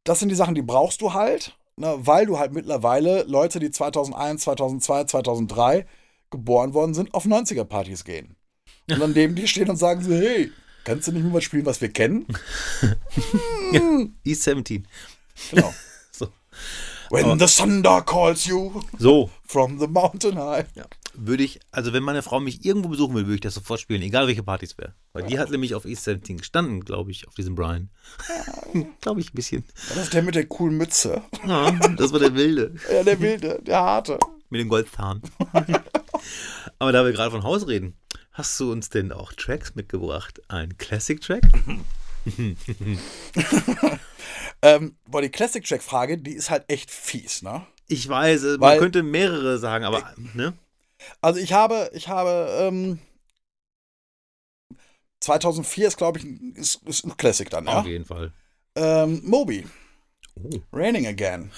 Das sind die Sachen, die brauchst du halt, ne? weil du halt mittlerweile Leute, die 2001, 2002, 2003 geboren worden sind, auf 90er-Partys gehen. Und dann neben dir stehen und sagen so, hey, kannst du nicht mehr was spielen, was wir kennen? <laughs> ja, East 17. Genau. So. When Aber the thunder calls you so. from the mountain high. Ja. Würde ich, also wenn meine Frau mich irgendwo besuchen will, würde ich das sofort spielen, egal welche Partys wäre. Weil ja. die hat nämlich auf East 17 gestanden, glaube ich, auf diesem Brian. <laughs> Glaube ich, ein bisschen. Das ist der mit der coolen Mütze. Ja, das war der Wilde. <laughs> ja, der Wilde, der Harte. Mit dem Goldzahn. <laughs> Aber da wir gerade von Haus reden, hast du uns denn auch Tracks mitgebracht? Ein Classic-Track? <laughs> ähm, boah, die Classic-Track-Frage, die ist halt echt fies, ne? Ich weiß, man Weil, könnte mehrere sagen, aber, äh, ne? Also ich habe, ich habe, ähm, 2004 ist, glaube ich, ist, ist ein Classic dann, ja? Auf jeden Fall. Ähm, Moby. Oh. Raining Again.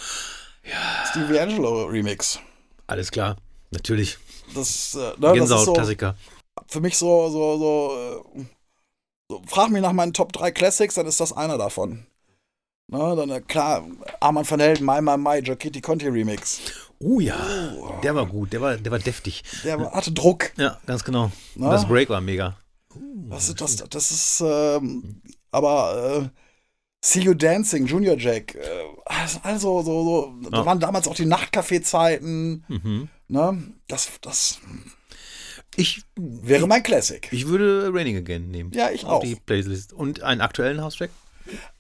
Ja. Stevie Angelo Remix. Alles klar, natürlich. Das, äh, ne, Gänsehaut-Klassiker. So, für mich so, so, so, äh, so, frag mich nach meinen Top 3 Classics, dann ist das einer davon. Na, dann, äh, klar, Arman van Helden, My My My, Giacchetti Conti Remix. Oh ja, oh. der war gut, der war, der war deftig. Der war, hatte Druck. Ja, ganz genau. Na? Das Break war mega. Das ist, das, das ist ähm, aber äh, See You Dancing, Junior Jack, äh, also so, so, ja. da waren damals auch die Nachtcafé-Zeiten. Mhm. Ne? Das, das ich, wäre mein Classic. Ich würde Raining Again nehmen. Ja, ich auch. Die Playlist. Und einen aktuellen House-Track?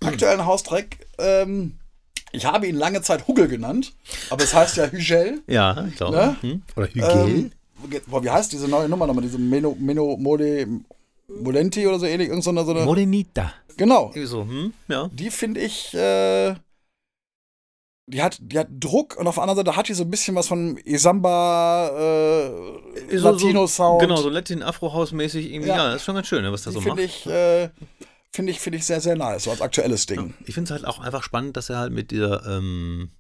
Aktuellen House-Track, ähm, ich habe ihn lange Zeit Huggel genannt, aber es heißt ja Hügel. <laughs> Ja, ich glaube. Ne? Hm? Oder Hügel. Ähm, wie heißt diese neue Nummer nochmal? Diese Meno, Meno Mole, Molenti oder so ähnlich? Irgend so eine, so eine Morenita. Genau. So, hm? ja. Die finde ich, äh, die hat, die hat Druck und auf der anderen Seite hat die so ein bisschen was von Isamba, äh, so, Latino-Sound. So, genau, so Latin-Afro-House-mäßig irgendwie. Ja. ja, das ist schon ganz schön, ne, was da so macht. Finde ich, äh, finde ich, finde ich sehr, sehr nice, so als aktuelles Ding. Ja, ich finde es halt auch einfach spannend, dass er halt mit dieser, ähm,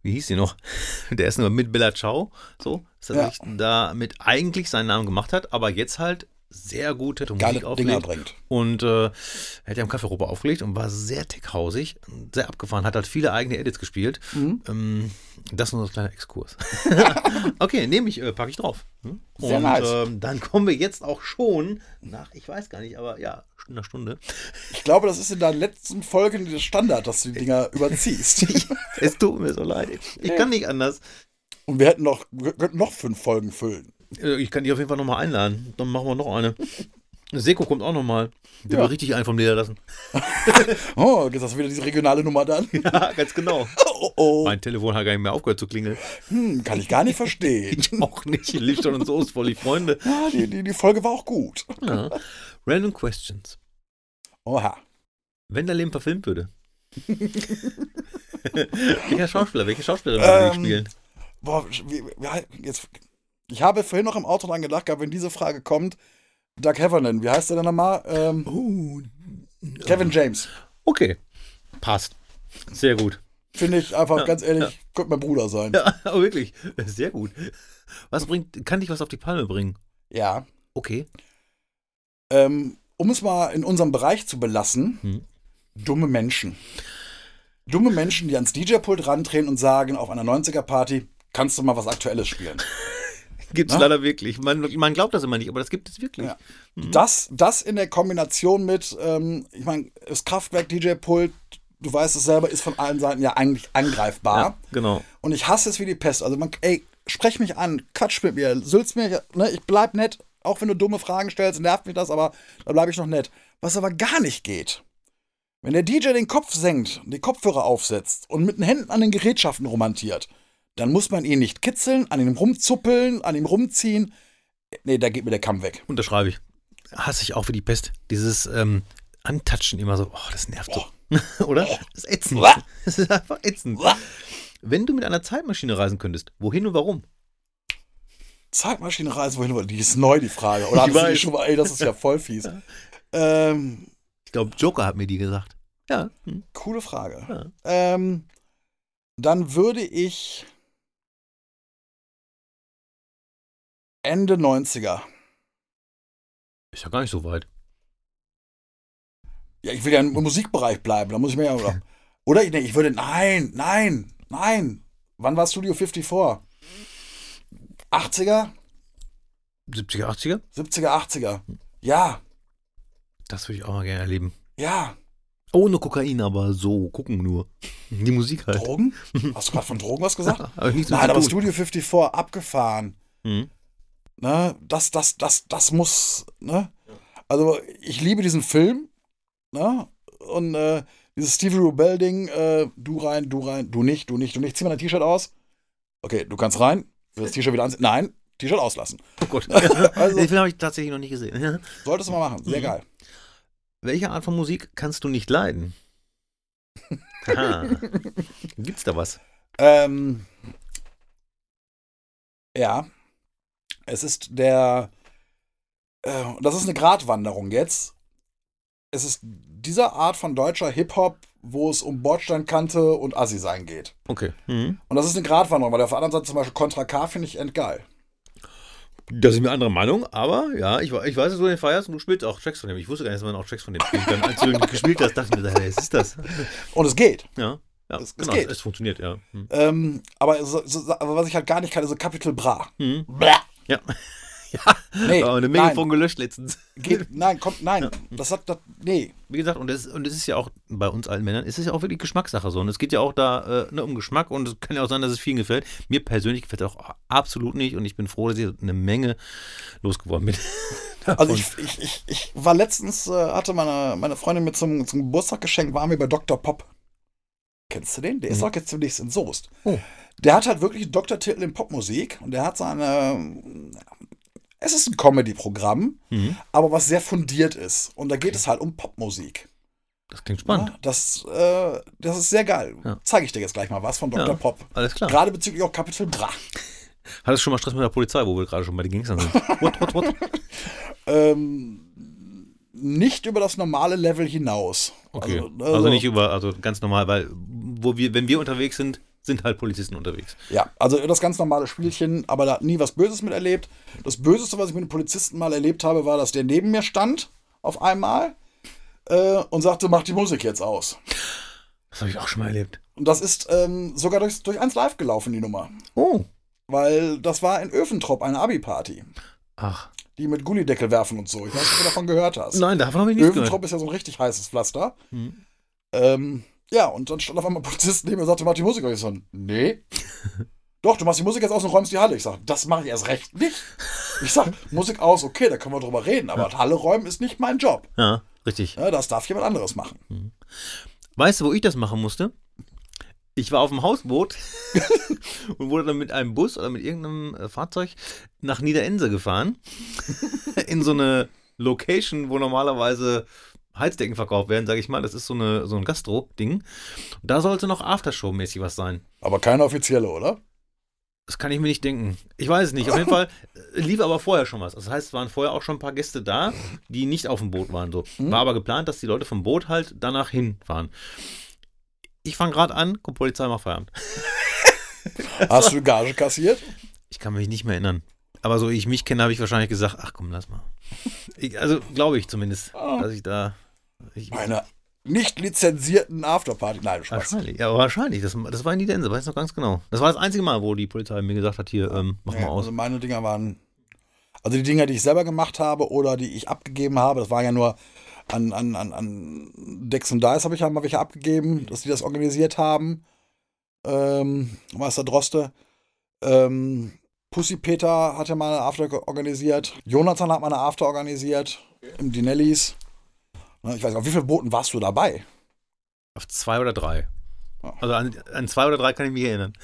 wie hieß sie noch? <laughs> Der ist nur mit Bella Ciao, so, dass er ja. damit eigentlich seinen Namen gemacht hat, aber jetzt halt sehr gute Musik aufgelegt. bringt. Und äh, er hat ja im Café Europa aufgelegt und war sehr tickhausig, sehr abgefahren, hat halt viele eigene Edits gespielt. Mhm. Ähm, das nur ein kleiner Exkurs. <laughs> okay, nehme ich, äh, packe ich drauf. Hm? Sehr und nice. ähm, dann kommen wir jetzt auch schon nach, ich weiß gar nicht, aber ja, einer Stunde. Ich glaube, das ist in deinen letzten Folgen der Standard, dass du die Dinger <laughs> überziehst. es tut mir so leid. Ich kann nicht anders. Und wir hätten noch, wir könnten noch fünf Folgen füllen. Äh, ich kann dich auf jeden Fall nochmal einladen. Dann machen wir noch eine. Seko kommt auch nochmal. Der ja. will richtig einen vom Leder lassen. <laughs> oh, ist das wieder diese regionale Nummer dann? <laughs> Ja, ganz genau. Oh, oh. Mein Telefon hat gar nicht mehr aufgehört zu klingeln. Hm, kann ich gar nicht verstehen. <laughs> ich auch nicht. Liebstand und so ist voll die Freunde. Ja, die, die, die Folge war auch gut. Ja. Random Questions. Oha. Wenn dein Leben verfilmt würde. welcher Schauspieler, welche Schauspieler würde ähm, spielen? Boah, jetzt ich habe vorhin noch im Auto dran gedacht, wenn diese Frage kommt, Doug Heffernan, wie heißt der denn nochmal? Ähm, oh, Kevin James. Okay, passt. Sehr gut. Finde ich einfach, ja, ganz ehrlich, ja. könnte mein Bruder sein. Ja, aber <laughs> wirklich, sehr gut. Was bringt, kann dich was auf die Palme bringen? Ja. Okay. Ähm, um es mal in unserem Bereich zu belassen, hm. dumme Menschen. Dumme Menschen, die ans DJ-Pult rantreten und sagen, auf einer 90er-Party kannst du mal was Aktuelles spielen. Gibt es Na? leider wirklich. Man, man glaubt das immer nicht, aber das gibt es wirklich. Ja. Das, das in der Kombination mit, ähm, ich meine, das Kraftwerk-DJ-Pult, du weißt es selber, ist von allen Seiten ja eigentlich angreifbar. Ja, genau. Und ich hasse es wie die Pest. Also, man, ey, sprech mich an, quatsch mit mir, sülz mir, ne, ich bleib nett, auch wenn du dumme Fragen stellst, nervt mich das, aber da bleibe ich noch nett. Was aber gar nicht geht, wenn der DJ den Kopf senkt und die Kopfhörer aufsetzt und mit den Händen an den Gerätschaften romantiert, dann muss man ihn nicht kitzeln, an ihm rumzuppeln, an ihm rumziehen. Nee, da geht mir der Kamm weg. Unterschreibe ich. Hasse ich auch wie die Pest. Dieses ähm, Antatschen immer so, oh, das nervt so. <laughs> Oder? Das ist ätzend. <laughs> Das ist einfach ätzend. Wenn du mit einer Zeitmaschine reisen könntest, wohin und warum? Zeitmaschine reisen, wohin, die ist neu, die Frage. Oder Ich weiß. schon mal, ey, das ist ja voll fies. <laughs> Ähm, Ich glaube, Joker hat mir die gesagt. Ja. Hm. coole Frage. Ja. Ähm, dann würde ich Ende 90er. Ist ja gar nicht so weit. Ja, ich will ja im Musikbereich bleiben, da muss ich mir ja. Oder, <laughs> oder ich, nee, ich würde. Nein, nein, nein. Wann war Studio 54? 80er? 70er, 80er? 70er, 80er? Ja, Das würde ich auch mal gerne erleben. ja. Ohne Kokain, aber so, gucken nur. Die Musik halt. Drogen? <laughs> Hast du gerade von Drogen was gesagt? <laughs> Aber Nein, aber. Studio 54 abgefahren. Hm. Ne? Das, das, das, das muss, ne? Also, ich liebe diesen Film, ne? Und äh, dieses Stevie Rubell-Ding, äh, du rein, du rein, du nicht, du nicht, du nicht. Zieh mal dein T-Shirt aus. Okay, du kannst rein. Das T-Shirt wieder anziehen? Nein, T-Shirt auslassen. Oh Gott. <laughs> Also- <laughs> Den Film habe ich tatsächlich noch nicht gesehen. <laughs> Solltest du mal machen. Sehr Mhm. geil. Welche Art von Musik kannst du nicht leiden? Aha. Gibt's da was? Ähm, ja. Es ist der. Äh, das ist eine Gratwanderung jetzt. Es ist dieser Art von deutscher Hip-Hop, wo es um Bordsteinkante und Assi sein geht. Okay. Mhm. Und das ist eine Gratwanderung, weil auf der anderen Seite zum Beispiel Contra K finde ich endgeil. Das ist mir andere Meinung, aber ja, ich, ich weiß, dass du den feierst und du spielst auch Tracks von dem. Ich wusste gar nicht, dass man auch Tracks von dem spielt. Dann, als du <laughs> gespielt hast, dachte ich mir, hey, was ist das? Und es geht. Ja, ja Es- es genau, geht. es funktioniert, ja. Hm. Ähm, aber, so, so, aber was ich halt gar nicht kann, ist so Capital Bra. Hm. Blah. Ja. <laughs> ja, <laughs> Nee, aber eine Menge nein. von gelöscht letztens. Geht, <laughs> nein, kommt, nein. Das hat, das, nee. Wie gesagt, und es, und es ist ja auch bei uns allen Männern, es ist ja auch wirklich Geschmackssache so. Und es geht ja auch da äh, ne, um Geschmack und es kann ja auch sein, dass es vielen gefällt. Mir persönlich gefällt es auch absolut nicht und ich bin froh, dass ich eine Menge losgeworden bin. Also ich, ich, ich, ich war letztens, äh, hatte meine, meine Freundin mir zum, zum Geburtstag geschenkt, waren wir bei Dr. Pop. Kennst du den? Der ist Mhm. auch jetzt demnächst in Soest. Oh. Der hat halt wirklich einen Doktortitel in Popmusik und der hat seine. Es ist ein Comedy-Programm, Mhm. aber was sehr fundiert ist. Und da geht es halt um Popmusik. Das klingt spannend. Ja, das, äh, das ist sehr geil. Ja. Zeige ich dir jetzt gleich mal was von Dr. Ja. Pop. Alles klar. Gerade bezüglich auch Capital Bra. <laughs> Hattest du schon mal Stress mit der Polizei, wo wir gerade schon bei den Gangstern sind? <laughs> What, what, what? Ähm, nicht über das normale Level hinaus. Okay. Also, Also, nicht über, also ganz normal, weil wo wir, wenn wir unterwegs sind, sind halt Polizisten unterwegs. Ja, also das ganz normale Spielchen, aber da hat nie was Böses mit erlebt. Das Böseste, was ich mit einem Polizisten mal erlebt habe, war, dass der neben mir stand auf einmal äh, und sagte, mach die Musik jetzt aus. Das habe ich auch schon mal erlebt. Und das ist ähm, sogar durch, durch eins live gelaufen, die Nummer. Oh. Weil das war in Öfentrop eine Abi-Party, Ach. die mit Gullideckel werfen und so. Ich weiß nicht, ob du davon gehört hast. Nein, davon habe ich nichts Öfentrop gehört. ist ja so ein richtig heißes Pflaster. Hm. Ähm, ja, und dann stand auf einmal ein Polizist neben mir und sagte, mach die Musik aus. Ich so, nee. <laughs> Doch, du machst die Musik jetzt aus und räumst die Halle. Ich sag, das mache ich erst recht nicht. Ich sag, Musik aus, okay, da können wir drüber reden, aber Halle räumen ist nicht mein Job. Ja, richtig. Ja, das darf jemand anderes machen. Weißt du, wo ich das machen musste? Ich war auf dem Hausboot <laughs> und wurde dann mit einem Bus oder mit irgendeinem äh, Fahrzeug nach Niederense gefahren. <laughs> In so eine Location, wo normalerweise Heizdecken verkauft werden, sage ich mal. Das ist so, eine, so ein Gastro-Ding. Da sollte noch Aftershow-mäßig was sein. Aber keine offizielle, oder? Das kann ich mir nicht denken. Ich weiß es nicht. Auf jeden <laughs> Fall äh, lief aber vorher schon was. Das heißt, es waren vorher auch schon ein paar Gäste da, die nicht auf dem Boot waren. So. War aber geplant, dass die Leute vom Boot halt danach hinfahren. Ich fange gerade an, kommt Polizei, mach Feierabend. <laughs> Hast du Gage kassiert? Ich kann mich nicht mehr erinnern. Aber so wie ich mich kenne, habe ich wahrscheinlich gesagt, ach komm, lass mal. Ich, also glaube ich zumindest, dass ich da. Ich, Meine nicht lizenzierten Afterparty. Nein, Spaß. Wahrscheinlich, ja, wahrscheinlich. Das, das war in Niederense, weiß ich noch ganz genau. Das war das einzige Mal, wo die Polizei mir gesagt hat, hier, ähm, mach Ja, mal aus. Also meine Dinger waren. Also die Dinger, die ich selber gemacht habe oder die ich abgegeben habe, das war ja nur an, an, an, an Dex und Dice habe ich ja mal welche abgegeben, dass die das organisiert haben. Ähm, Meister Droste. Ähm, Pussy Peter hat ja mal eine After organisiert. Jonathan hat mal eine After organisiert. Im Dinellis. Ne, Ich weiß nicht, auf wie viele Booten warst du dabei? Auf zwei oder drei. Ja. Also an, an zwei oder drei kann ich mich erinnern.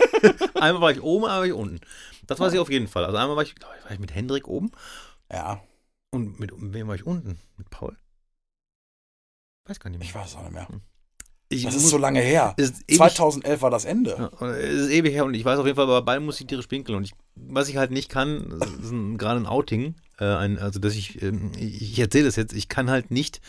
<laughs> einmal war ich oben, einmal war ich unten. Das weiß ich auf jeden Fall. Also einmal war ich, ich, war ich mit Hendrik oben Ja, und mit mit wem war ich unten? Mit Paul? Weiß gar nicht mehr. ich weiß es auch nicht mehr. Ich Das muss- ist so lange her. es ist ewig, 2011 war das Ende. ja, ist ewig her und ich weiß auf jeden Fall, bei beiden muss ich tierisch pinkeln. Und ich, was ich halt nicht kann, ein, gerade ein Outing. Äh, ein, also, dass ich, ähm, ich, erzähle das jetzt, ich kann halt nicht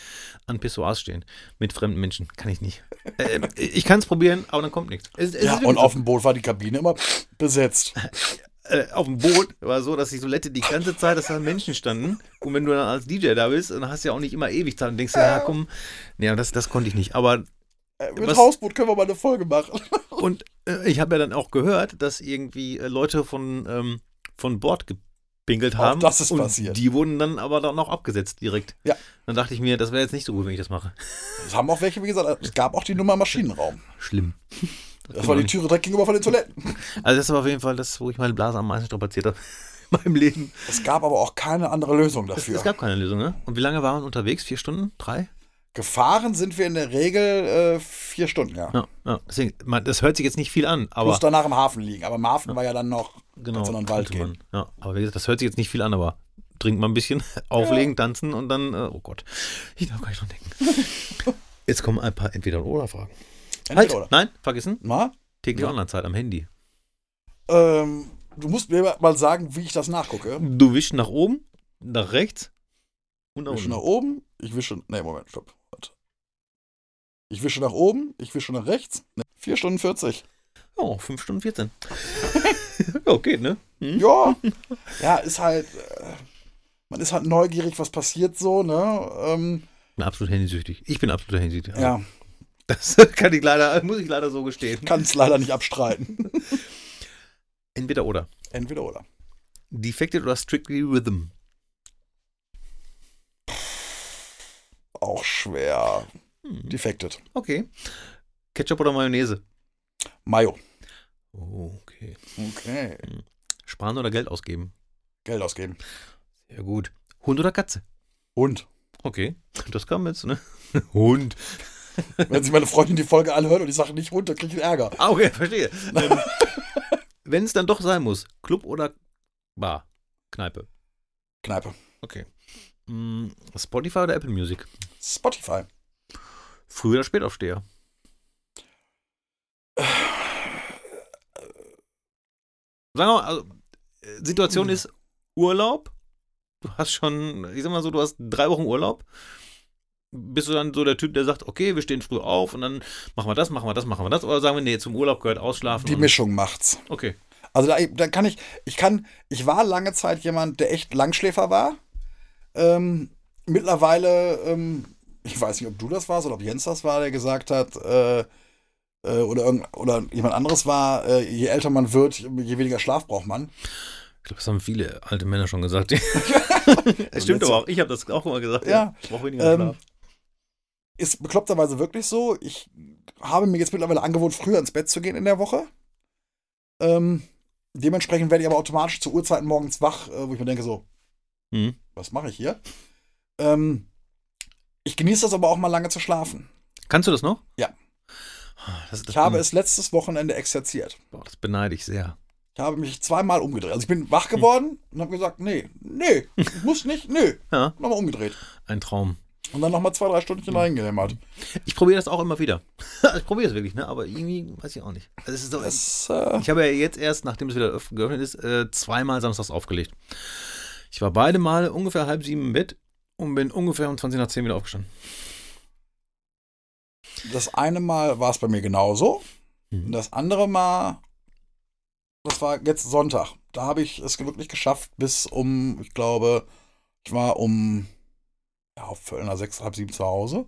an Pissoirs stehen mit fremden Menschen. Kann ich nicht. Äh, ich kann es probieren, aber dann kommt nichts. Es, es Ja, und so. auf dem Boot war die Kabine immer besetzt. <laughs> äh, auf dem Boot war so, dass die Toilette die ganze Zeit, dass da Menschen standen. Und wenn du dann als DJ da bist, dann hast du ja auch nicht immer ewig Zeit und denkst ja komm, nee, das, das konnte ich nicht. Aber, Äh, Mit Was- Hausboot können wir mal eine Folge machen. <laughs> und äh, ich habe ja dann auch gehört, dass irgendwie äh, Leute von, ähm, von Bord gepinkelt Auch haben. das ist und passiert. Die wurden dann aber dann auch abgesetzt direkt. Ja. Dann dachte ich mir, das wäre jetzt nicht so gut, wenn ich das mache. Es haben auch welche, wie gesagt, es gab auch die Nummer Maschinenraum. Schlimm. Das war die Türe direkt gegenüber von den Toiletten. <laughs> Also das war auf jeden Fall das, wo ich meine Blase am meisten strapaziert habe <laughs> in meinem Leben. Es gab aber auch keine andere Lösung Es, dafür. es gab keine Lösung, ne? Und wie lange waren wir unterwegs? Vier Stunden? Drei? Gefahren sind wir in der Regel äh, vier Stunden, ja. Ja, ja. Deswegen, man, das hört sich jetzt nicht viel an, aber Plus danach im Hafen liegen. Aber im Hafen war ja dann noch, genau, in den Wald gehen. man. Ja, aber wie gesagt, das hört sich jetzt nicht viel an, aber trinkt mal ein bisschen, <laughs> auflegen, tanzen und dann, äh, oh Gott, ich darf gar nicht dran denken. <laughs> Jetzt kommen ein paar Entweder-Oder-Fragen. Entweder Halt, oder. nein, vergessen, Na? tägliche Ja. Online-Zeit am Handy. Ähm, du musst mir mal sagen, wie ich das nachgucke. Du wischst nach oben, nach rechts und nach Ich wische unten. nach oben, ich wische. Nee, Moment, stopp. Ich wische nach oben, ich wische nach rechts. Nee, 4 Stunden 40. Oh, 5 Stunden 14. <laughs> ja, geht, ne? Hm? Ja. ja, ist halt. Äh, man ist halt neugierig, was passiert so, ne? Ähm, Ich bin absolut handysüchtig. Ich bin absolut handysüchtig. Also, ja, <laughs> Das kann ich leider, muss ich leider so gestehen. kann es leider nicht abstreiten. <laughs> Entweder oder. Entweder oder. Defected oder Strictly Rhythm. Auch schwer. Hm. Defected. Okay. Ketchup oder Mayonnaise? Mayo. Okay. Okay. Sparen oder Geld ausgeben? Geld ausgeben. Sehr gut. Hund oder Katze? Und Okay. Das kam jetzt, ne? <laughs> Hund. wenn sich meine Freundin die Folge anhört und ich sage nicht Hund, dann kriege ich Ärger. Ah, okay, verstehe. <laughs> ähm, Wenn es dann doch sein muss, Club oder Bar? Kneipe. Kneipe. Okay. Mm, Spotify oder Apple Music? Spotify. Früh oder Spätaufsteher? <sighs> Sagen wir mal, also, äh, Situation Hm. ist Urlaub. Du hast schon, ich sag mal so, du hast drei Wochen Urlaub. Bist du dann so der Typ, der sagt, okay, wir stehen früh auf und dann machen wir das, machen wir das, machen wir das? Oder sagen wir, nee, zum Urlaub gehört ausschlafen? Die Mischung macht's. Okay. Also da, da kann ich, ich kann, ich war lange Zeit jemand, der echt Langschläfer war. Ähm, mittlerweile, ähm, ich weiß nicht, ob du das warst oder ob Jens das war, der gesagt hat, äh, äh, oder, irgend, oder jemand anderes war, äh, je älter man wird, je weniger Schlaf braucht man. Ich glaube, das haben viele alte Männer schon gesagt. <laughs> es stimmt aber auch. Ich habe das auch immer gesagt. Ja. Ich brauche weniger Ähm, Schlaf. Ist bekloppterweise wirklich so. Ich habe mir jetzt mittlerweile angewohnt, früher ins Bett zu gehen in der Woche. Ähm, dementsprechend werde ich aber automatisch zu Uhrzeiten morgens wach, äh, wo ich mir denke so, Mhm. was mache ich hier? Ähm, ich genieße das aber auch mal lange zu schlafen. Kannst du das noch? Ja. Das, das Ich habe es letztes Wochenende exerziert. Boah, das beneide ich sehr. Ich habe mich zweimal umgedreht. Also ich bin wach geworden und habe gesagt, nee, nee, <laughs> muss nicht, nö. Ja, Nochmal umgedreht. ein Traum. Und dann nochmal zwei, drei Stündchen reingehämmert. Ich probiere das auch immer wieder. <laughs> ich probiere es wirklich, ne? Aber irgendwie weiß ich auch nicht. Also so, Das, äh, ich habe ja jetzt erst, nachdem es wieder öff- geöffnet ist, äh, zweimal samstags aufgelegt. Ich war beide Male ungefähr halb sieben im Bett und bin ungefähr um 20 nach 10 wieder aufgestanden. das eine Mal war es bei mir genauso. Mhm. das andere Mal, das war jetzt Sonntag. Da habe ich es wirklich geschafft, bis um, ich glaube, ich war um ja, auf Viertel nach sechs, halb sieben zu Hause.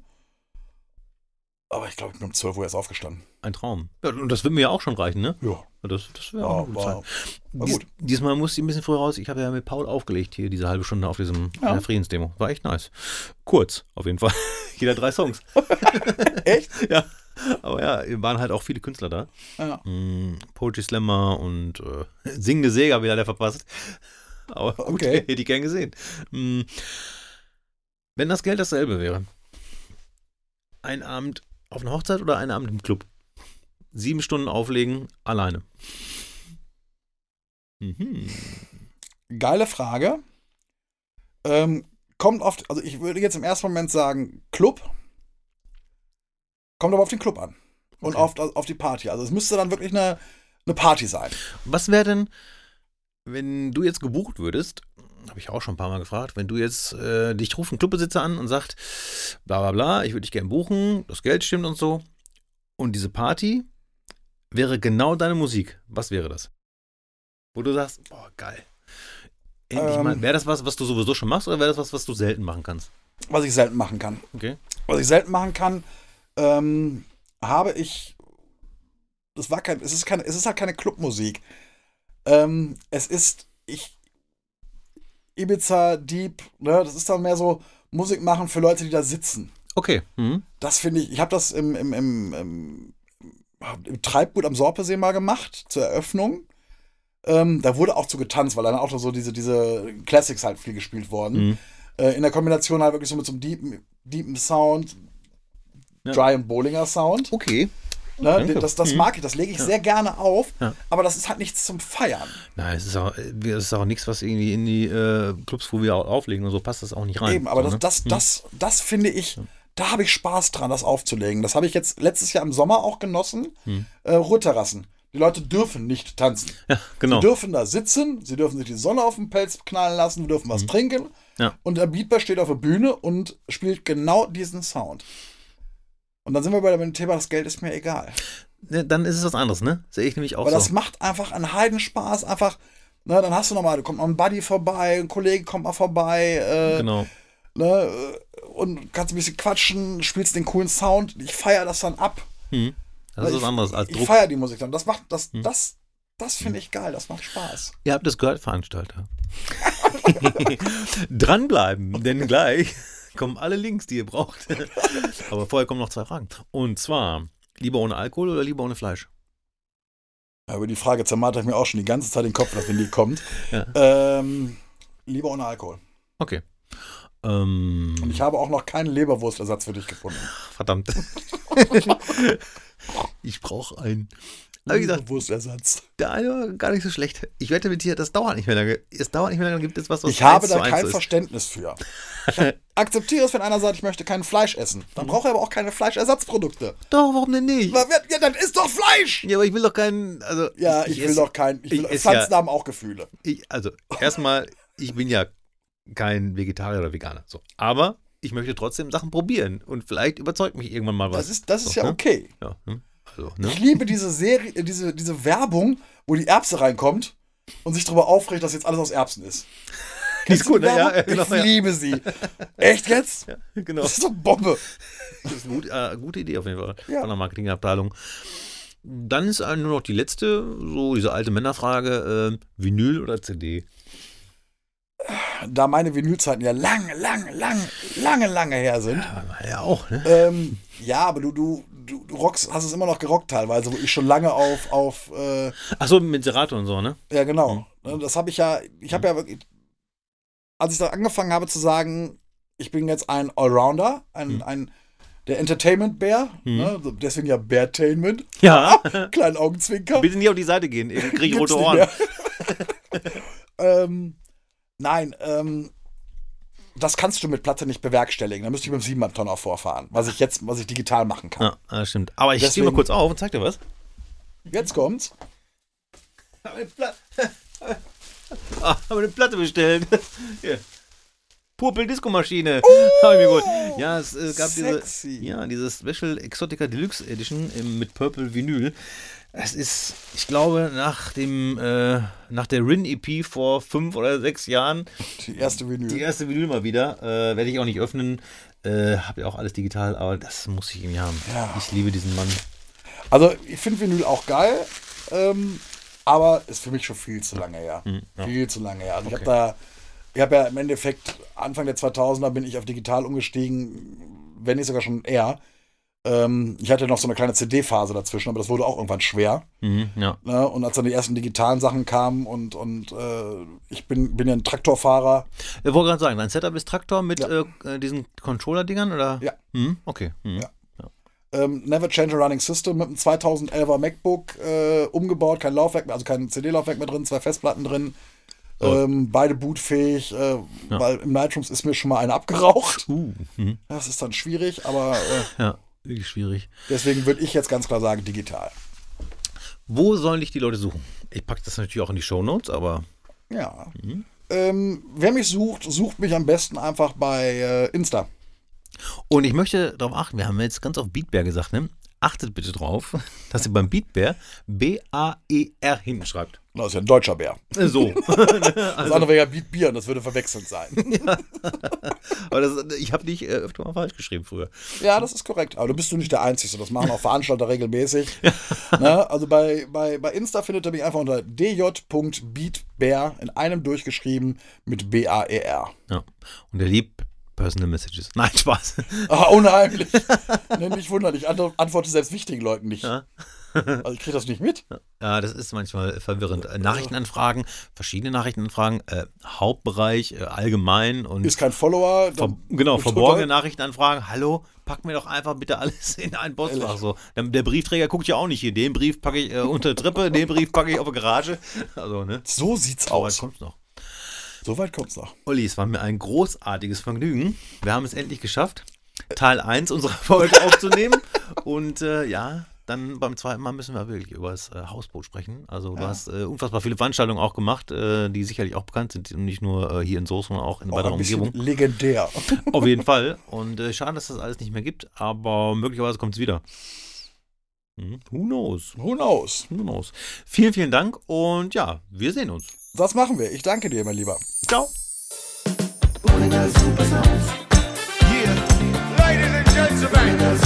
Aber ich glaube, ich bin um 12 Uhr erst aufgestanden. Ein Traum. Ja, und das wird mir ja auch schon reichen, ne? Ja. Das, das wäre Ja, auch gute war, war Dies, gut. diesmal musste ich ein bisschen früher raus. Ich habe ja mit Paul aufgelegt hier diese halbe Stunde auf diesem Ja. Friedensdemo. War echt nice. Kurz, auf jeden Fall. <laughs> Jeder drei Songs. <laughs> Echt? ja. Aber ja, waren halt auch viele Künstler da. Ja. Mm, Poetry Slammer und äh, Singende Säger wieder der verpasst. Aber gut, Okay. <laughs> hätte ich gern gesehen. Mm, wenn das Geld dasselbe wäre, ein Abend auf einer Hochzeit oder ein Abend im Club? Sieben Stunden auflegen, alleine. Mhm. Geile Frage. Ähm, kommt auf, also ich würde jetzt im ersten Moment sagen, Club. Kommt aber auf den Club an. Und Okay. auf, auf die Party. Also es müsste dann wirklich eine, eine Party sein. Was wäre denn, wenn du jetzt gebucht würdest, habe ich auch schon ein paar Mal gefragt, wenn du jetzt, äh, dich ruft ein Clubbesitzer an und sagt, bla bla bla, ich würde dich gerne buchen, das Geld stimmt und so. Und diese Party wäre genau deine Musik. Was wäre das? Wo du sagst, boah, geil. Endlich Ähm. mal. Wäre das was, was du sowieso schon machst oder wäre das was, was du selten machen kannst? Was ich selten machen kann. Okay. Was ich selten machen kann, ähm, habe ich. Das war kein. Es ist keine, es ist halt keine Clubmusik. Ähm, es ist. Ich. Ibiza, Deep, ne, das ist dann mehr so Musik machen für Leute, die da sitzen. Okay. Mhm. Das finde ich, ich habe das im, im, im, im, im Treibgut am Sorpesee mal gemacht, zur Eröffnung. Ähm, da wurde auch zu getanzt, weil dann auch so diese, diese Classics halt viel gespielt wurden. Mhm. Äh, in der Kombination halt wirklich so mit so einem deepen, deepen Sound, Ja. Dry und Bowlinger Sound. Okay. Ne? Das, das Mhm. mag ich, das lege ich sehr gerne auf, Ja. aber das ist halt nichts zum Feiern. Nein, es ist auch, es ist auch nichts, was irgendwie in die äh, Clubs, wo wir auflegen und so, passt das auch nicht rein. Eben, aber so, das, ne? das, das, das finde ich, da habe ich Spaß dran, das aufzulegen. Das habe ich jetzt letztes Jahr im Sommer auch genossen. Hm. Äh, Ruheterrassen. Die Leute dürfen nicht tanzen. Ja, genau. Sie dürfen da sitzen, sie dürfen sich die Sonne auf den Pelz knallen lassen, wir dürfen was trinken. Hm. Ja. Und der Beatbar steht auf der Bühne und spielt genau diesen Sound. Und dann sind wir bei dem Thema, das Geld ist mir egal. Ne, Dann ist es was anderes, ne? Sehe ich nämlich auch Aber so. das macht einfach einen Heidenspaß. Einfach, ne, dann hast du nochmal, da kommt mal ein Buddy vorbei, ein Kollege kommt mal vorbei. Äh, genau. ne, und kannst ein bisschen quatschen, spielst den coolen Sound. Ich feiere das dann ab. Hm. Das ist ich, was anderes als Ich Druck. Hm. feiere die Musik dann. Das macht, das, das, das finde ich geil. Das macht Spaß. Ihr habt es gehört, Veranstalter. <laughs> Dranbleiben, denn gleich kommen alle Links, die ihr braucht. <laughs> Aber vorher kommen noch zwei Fragen. Und zwar, lieber ohne Alkohol oder lieber ohne Fleisch? Ja, über die Frage zermarter ich mir auch schon die ganze Zeit den Kopf, dass wenn die kommt. Ja. Ähm, lieber ohne Alkohol. Okay. Ähm, Und ich habe auch noch keinen Leberwurstersatz für dich gefunden. verdammt. <laughs> ich brauche einen. Aber wie gesagt, Leberwurstersatz. der eine war gar nicht so schlecht. Ich wette mit dir, das dauert nicht mehr lange. Es dauert nicht mehr lange, dann gibt es was, was Ich habe da kein ist. Verständnis für. <laughs> Ich akzeptiere es, wenn einer sagt, ich möchte kein Fleisch essen. Dann brauche er aber auch keine Fleischersatzprodukte. Doch, warum denn nicht? Ja, dann ist doch Fleisch! Ja, aber ich will doch keinen, also Ja, ich, will esse- doch kein. Ich will, ich Pflanzen ja- haben auch Gefühle. Ich, also, erstmal, ich bin ja kein Vegetarier oder Veganer. So. Aber ich möchte trotzdem Sachen probieren. Und vielleicht überzeugt mich irgendwann mal was. Das ist, das ist So, ja ne? okay. Ja, hm? Also, ne? Ich liebe diese Serie, äh, diese, diese Werbung, wo die Erbse reinkommt und sich darüber aufregt, dass jetzt alles aus Erbsen ist. <laughs> Die ist gut, ne? Ja, ja, genau, ich ja. liebe sie. <laughs> Echt jetzt? Ja, genau. Das ist doch Bombe. Das ist eine gute, äh, gute Idee auf jeden Fall Ja. von der Marketingabteilung. Dann ist nur noch die letzte, so diese alte Männerfrage: äh, Vinyl oder CD? Da meine Vinylzeiten ja lange, lange, lange, lange, lange her sind. Ja, auch, ne? Ähm, ja, aber du, du, du, du rockst, hast es immer noch gerockt teilweise, wo ich schon lange auf, auf äh, Achso, mit Serato und so, ne? ja genau. Ne, Das habe ich ja, ich habe ja wirklich, als ich da angefangen habe zu sagen, ich bin jetzt ein Allrounder, ein, Hm. ein der Entertainment-Bär, ne, so deswegen ja Bärtainment, Ja. <laughs> kleinen Augenzwinker. Bitte nicht auf die Seite gehen, ich <laughs> kriege Gibt's rote Ohren. <laughs> ähm, nein, ähm, das kannst du mit Platte nicht bewerkstelligen. Da müsste ich mit dem 7 Tonner vorfahren, was ich jetzt, was ich digital machen kann. Ja, stimmt. Aber ich stehe Deswegen- mal kurz auf und zeig dir was. Jetzt kommt's. <laughs> Ah, habe eine Platte bestellt. <laughs> Hier. Purple Disco Maschine. <laughs> Hab ich mir geholt. Ja, es äh, gab Sexy. diese, ja, diese Special Exotica Deluxe Edition mit Purple Vinyl. Es ist, ich glaube, nach dem, äh, nach der Rin EP vor fünf oder sechs Jahren Die erste Vinyl. die erste Vinyl mal wieder. Äh, Werde ich auch nicht öffnen. Äh, hab ja auch alles digital, aber das muss ich irgendwie haben. Ja. Ich liebe diesen Mann. Also, ich finde Vinyl auch geil, ähm, aber ist für mich schon viel zu lange her. Hm, ja. Viel zu lange her. Also, ich Okay. habe da, ich habe ja im Endeffekt Anfang der 2000er bin ich auf digital umgestiegen, wenn nicht sogar schon eher. Ähm, ich hatte noch so eine kleine CD-Phase dazwischen, aber das wurde auch irgendwann schwer. Mhm, ja. Ne? Und als dann die ersten digitalen Sachen kamen und, und äh, ich bin, bin ja ein Traktorfahrer, Ich wollte gerade sagen, dein Setup ist Traktor mit Ja. äh, diesen Controller-Dingern, oder? Ja. Mhm, okay. Mhm. Ja. ähm, Never Change a Running System mit einem 2011er MacBook äh, umgebaut, kein Laufwerk mehr, also kein CD-Laufwerk mehr drin, zwei Festplatten drin. Oh. Ähm, beide bootfähig, äh, Ja. weil im Nightrooms ist mir schon mal eine abgeraucht. Uh, mhm. Das ist dann schwierig, aber äh, Ja, schwierig. deswegen würde ich jetzt ganz klar sagen, digital. Wo sollen dich die Leute suchen? Ich packe das natürlich auch in die Shownotes, aber Ja. Mhm. Ähm, wer mich sucht, sucht mich am besten einfach bei äh, Insta. Und ich möchte darauf achten, wir haben jetzt ganz auf Beatbear gesagt, ne? Achtet bitte drauf, dass ihr beim Beatbear B-A-E-R hinschreibt. Das ist ja ein deutscher Bär. Äh, So. <laughs> Das andere wäre ja Beat Bier und das würde verwechselnd sein. <laughs> Aber das, ich habe dich äh, öfter mal falsch geschrieben früher. Ja, das ist korrekt. Aber du bist du nicht der Einzige. Das machen auch Veranstalter regelmäßig. <laughs> ne? Also bei, bei, bei Insta findet ihr mich einfach unter dj.beatbear in einem durchgeschrieben mit B-A-E-R. Ja. Und er liebt Personal Messages. <laughs> Nein, Spaß. Ah, unheimlich. ne, nicht wundern, ich ant- antworte selbst wichtigen Leuten nicht. Ja. <laughs> Also ich kriege das nicht mit. Ja, das ist manchmal verwirrend. Äh, Nachrichtenanfragen, verschiedene Nachrichtenanfragen, äh, Hauptbereich, äh, allgemein und Ist kein Follower. ver genau, verborgene Nachrichtenanfragen. Hallo, pack mir doch einfach bitte alles <laughs> in ein Postfach. So. Der, der Briefträger guckt ja auch nicht hier. Den Brief packe ich äh, unter die Treppe, den Brief packe ich auf die Garage. Also, ne? So sieht's So aus. kommt's noch. So weit kommt's noch. Olli, es war mir ein großartiges Vergnügen. Wir haben es endlich geschafft, Teil 1 unserer <laughs> Folge aufzunehmen. Und äh, ja, dann beim zweiten Mal müssen wir wirklich über das äh, Hausboot sprechen. Also du Ja. hast äh, unfassbar viele Veranstaltungen auch gemacht, äh, die sicherlich auch bekannt sind. Und nicht nur äh, hier in Soos, sondern auch in Auch weiterer Umgebung. legendär. Auf jeden Fall. Und äh, schade, dass das alles nicht mehr gibt. Aber möglicherweise kommt es wieder. Mhm. Who knows? Who knows? Who knows? Vielen, vielen Dank und ja, wir sehen uns. Das machen wir. Ich danke dir, mein Lieber. Ciao. Ladies and gentlemen.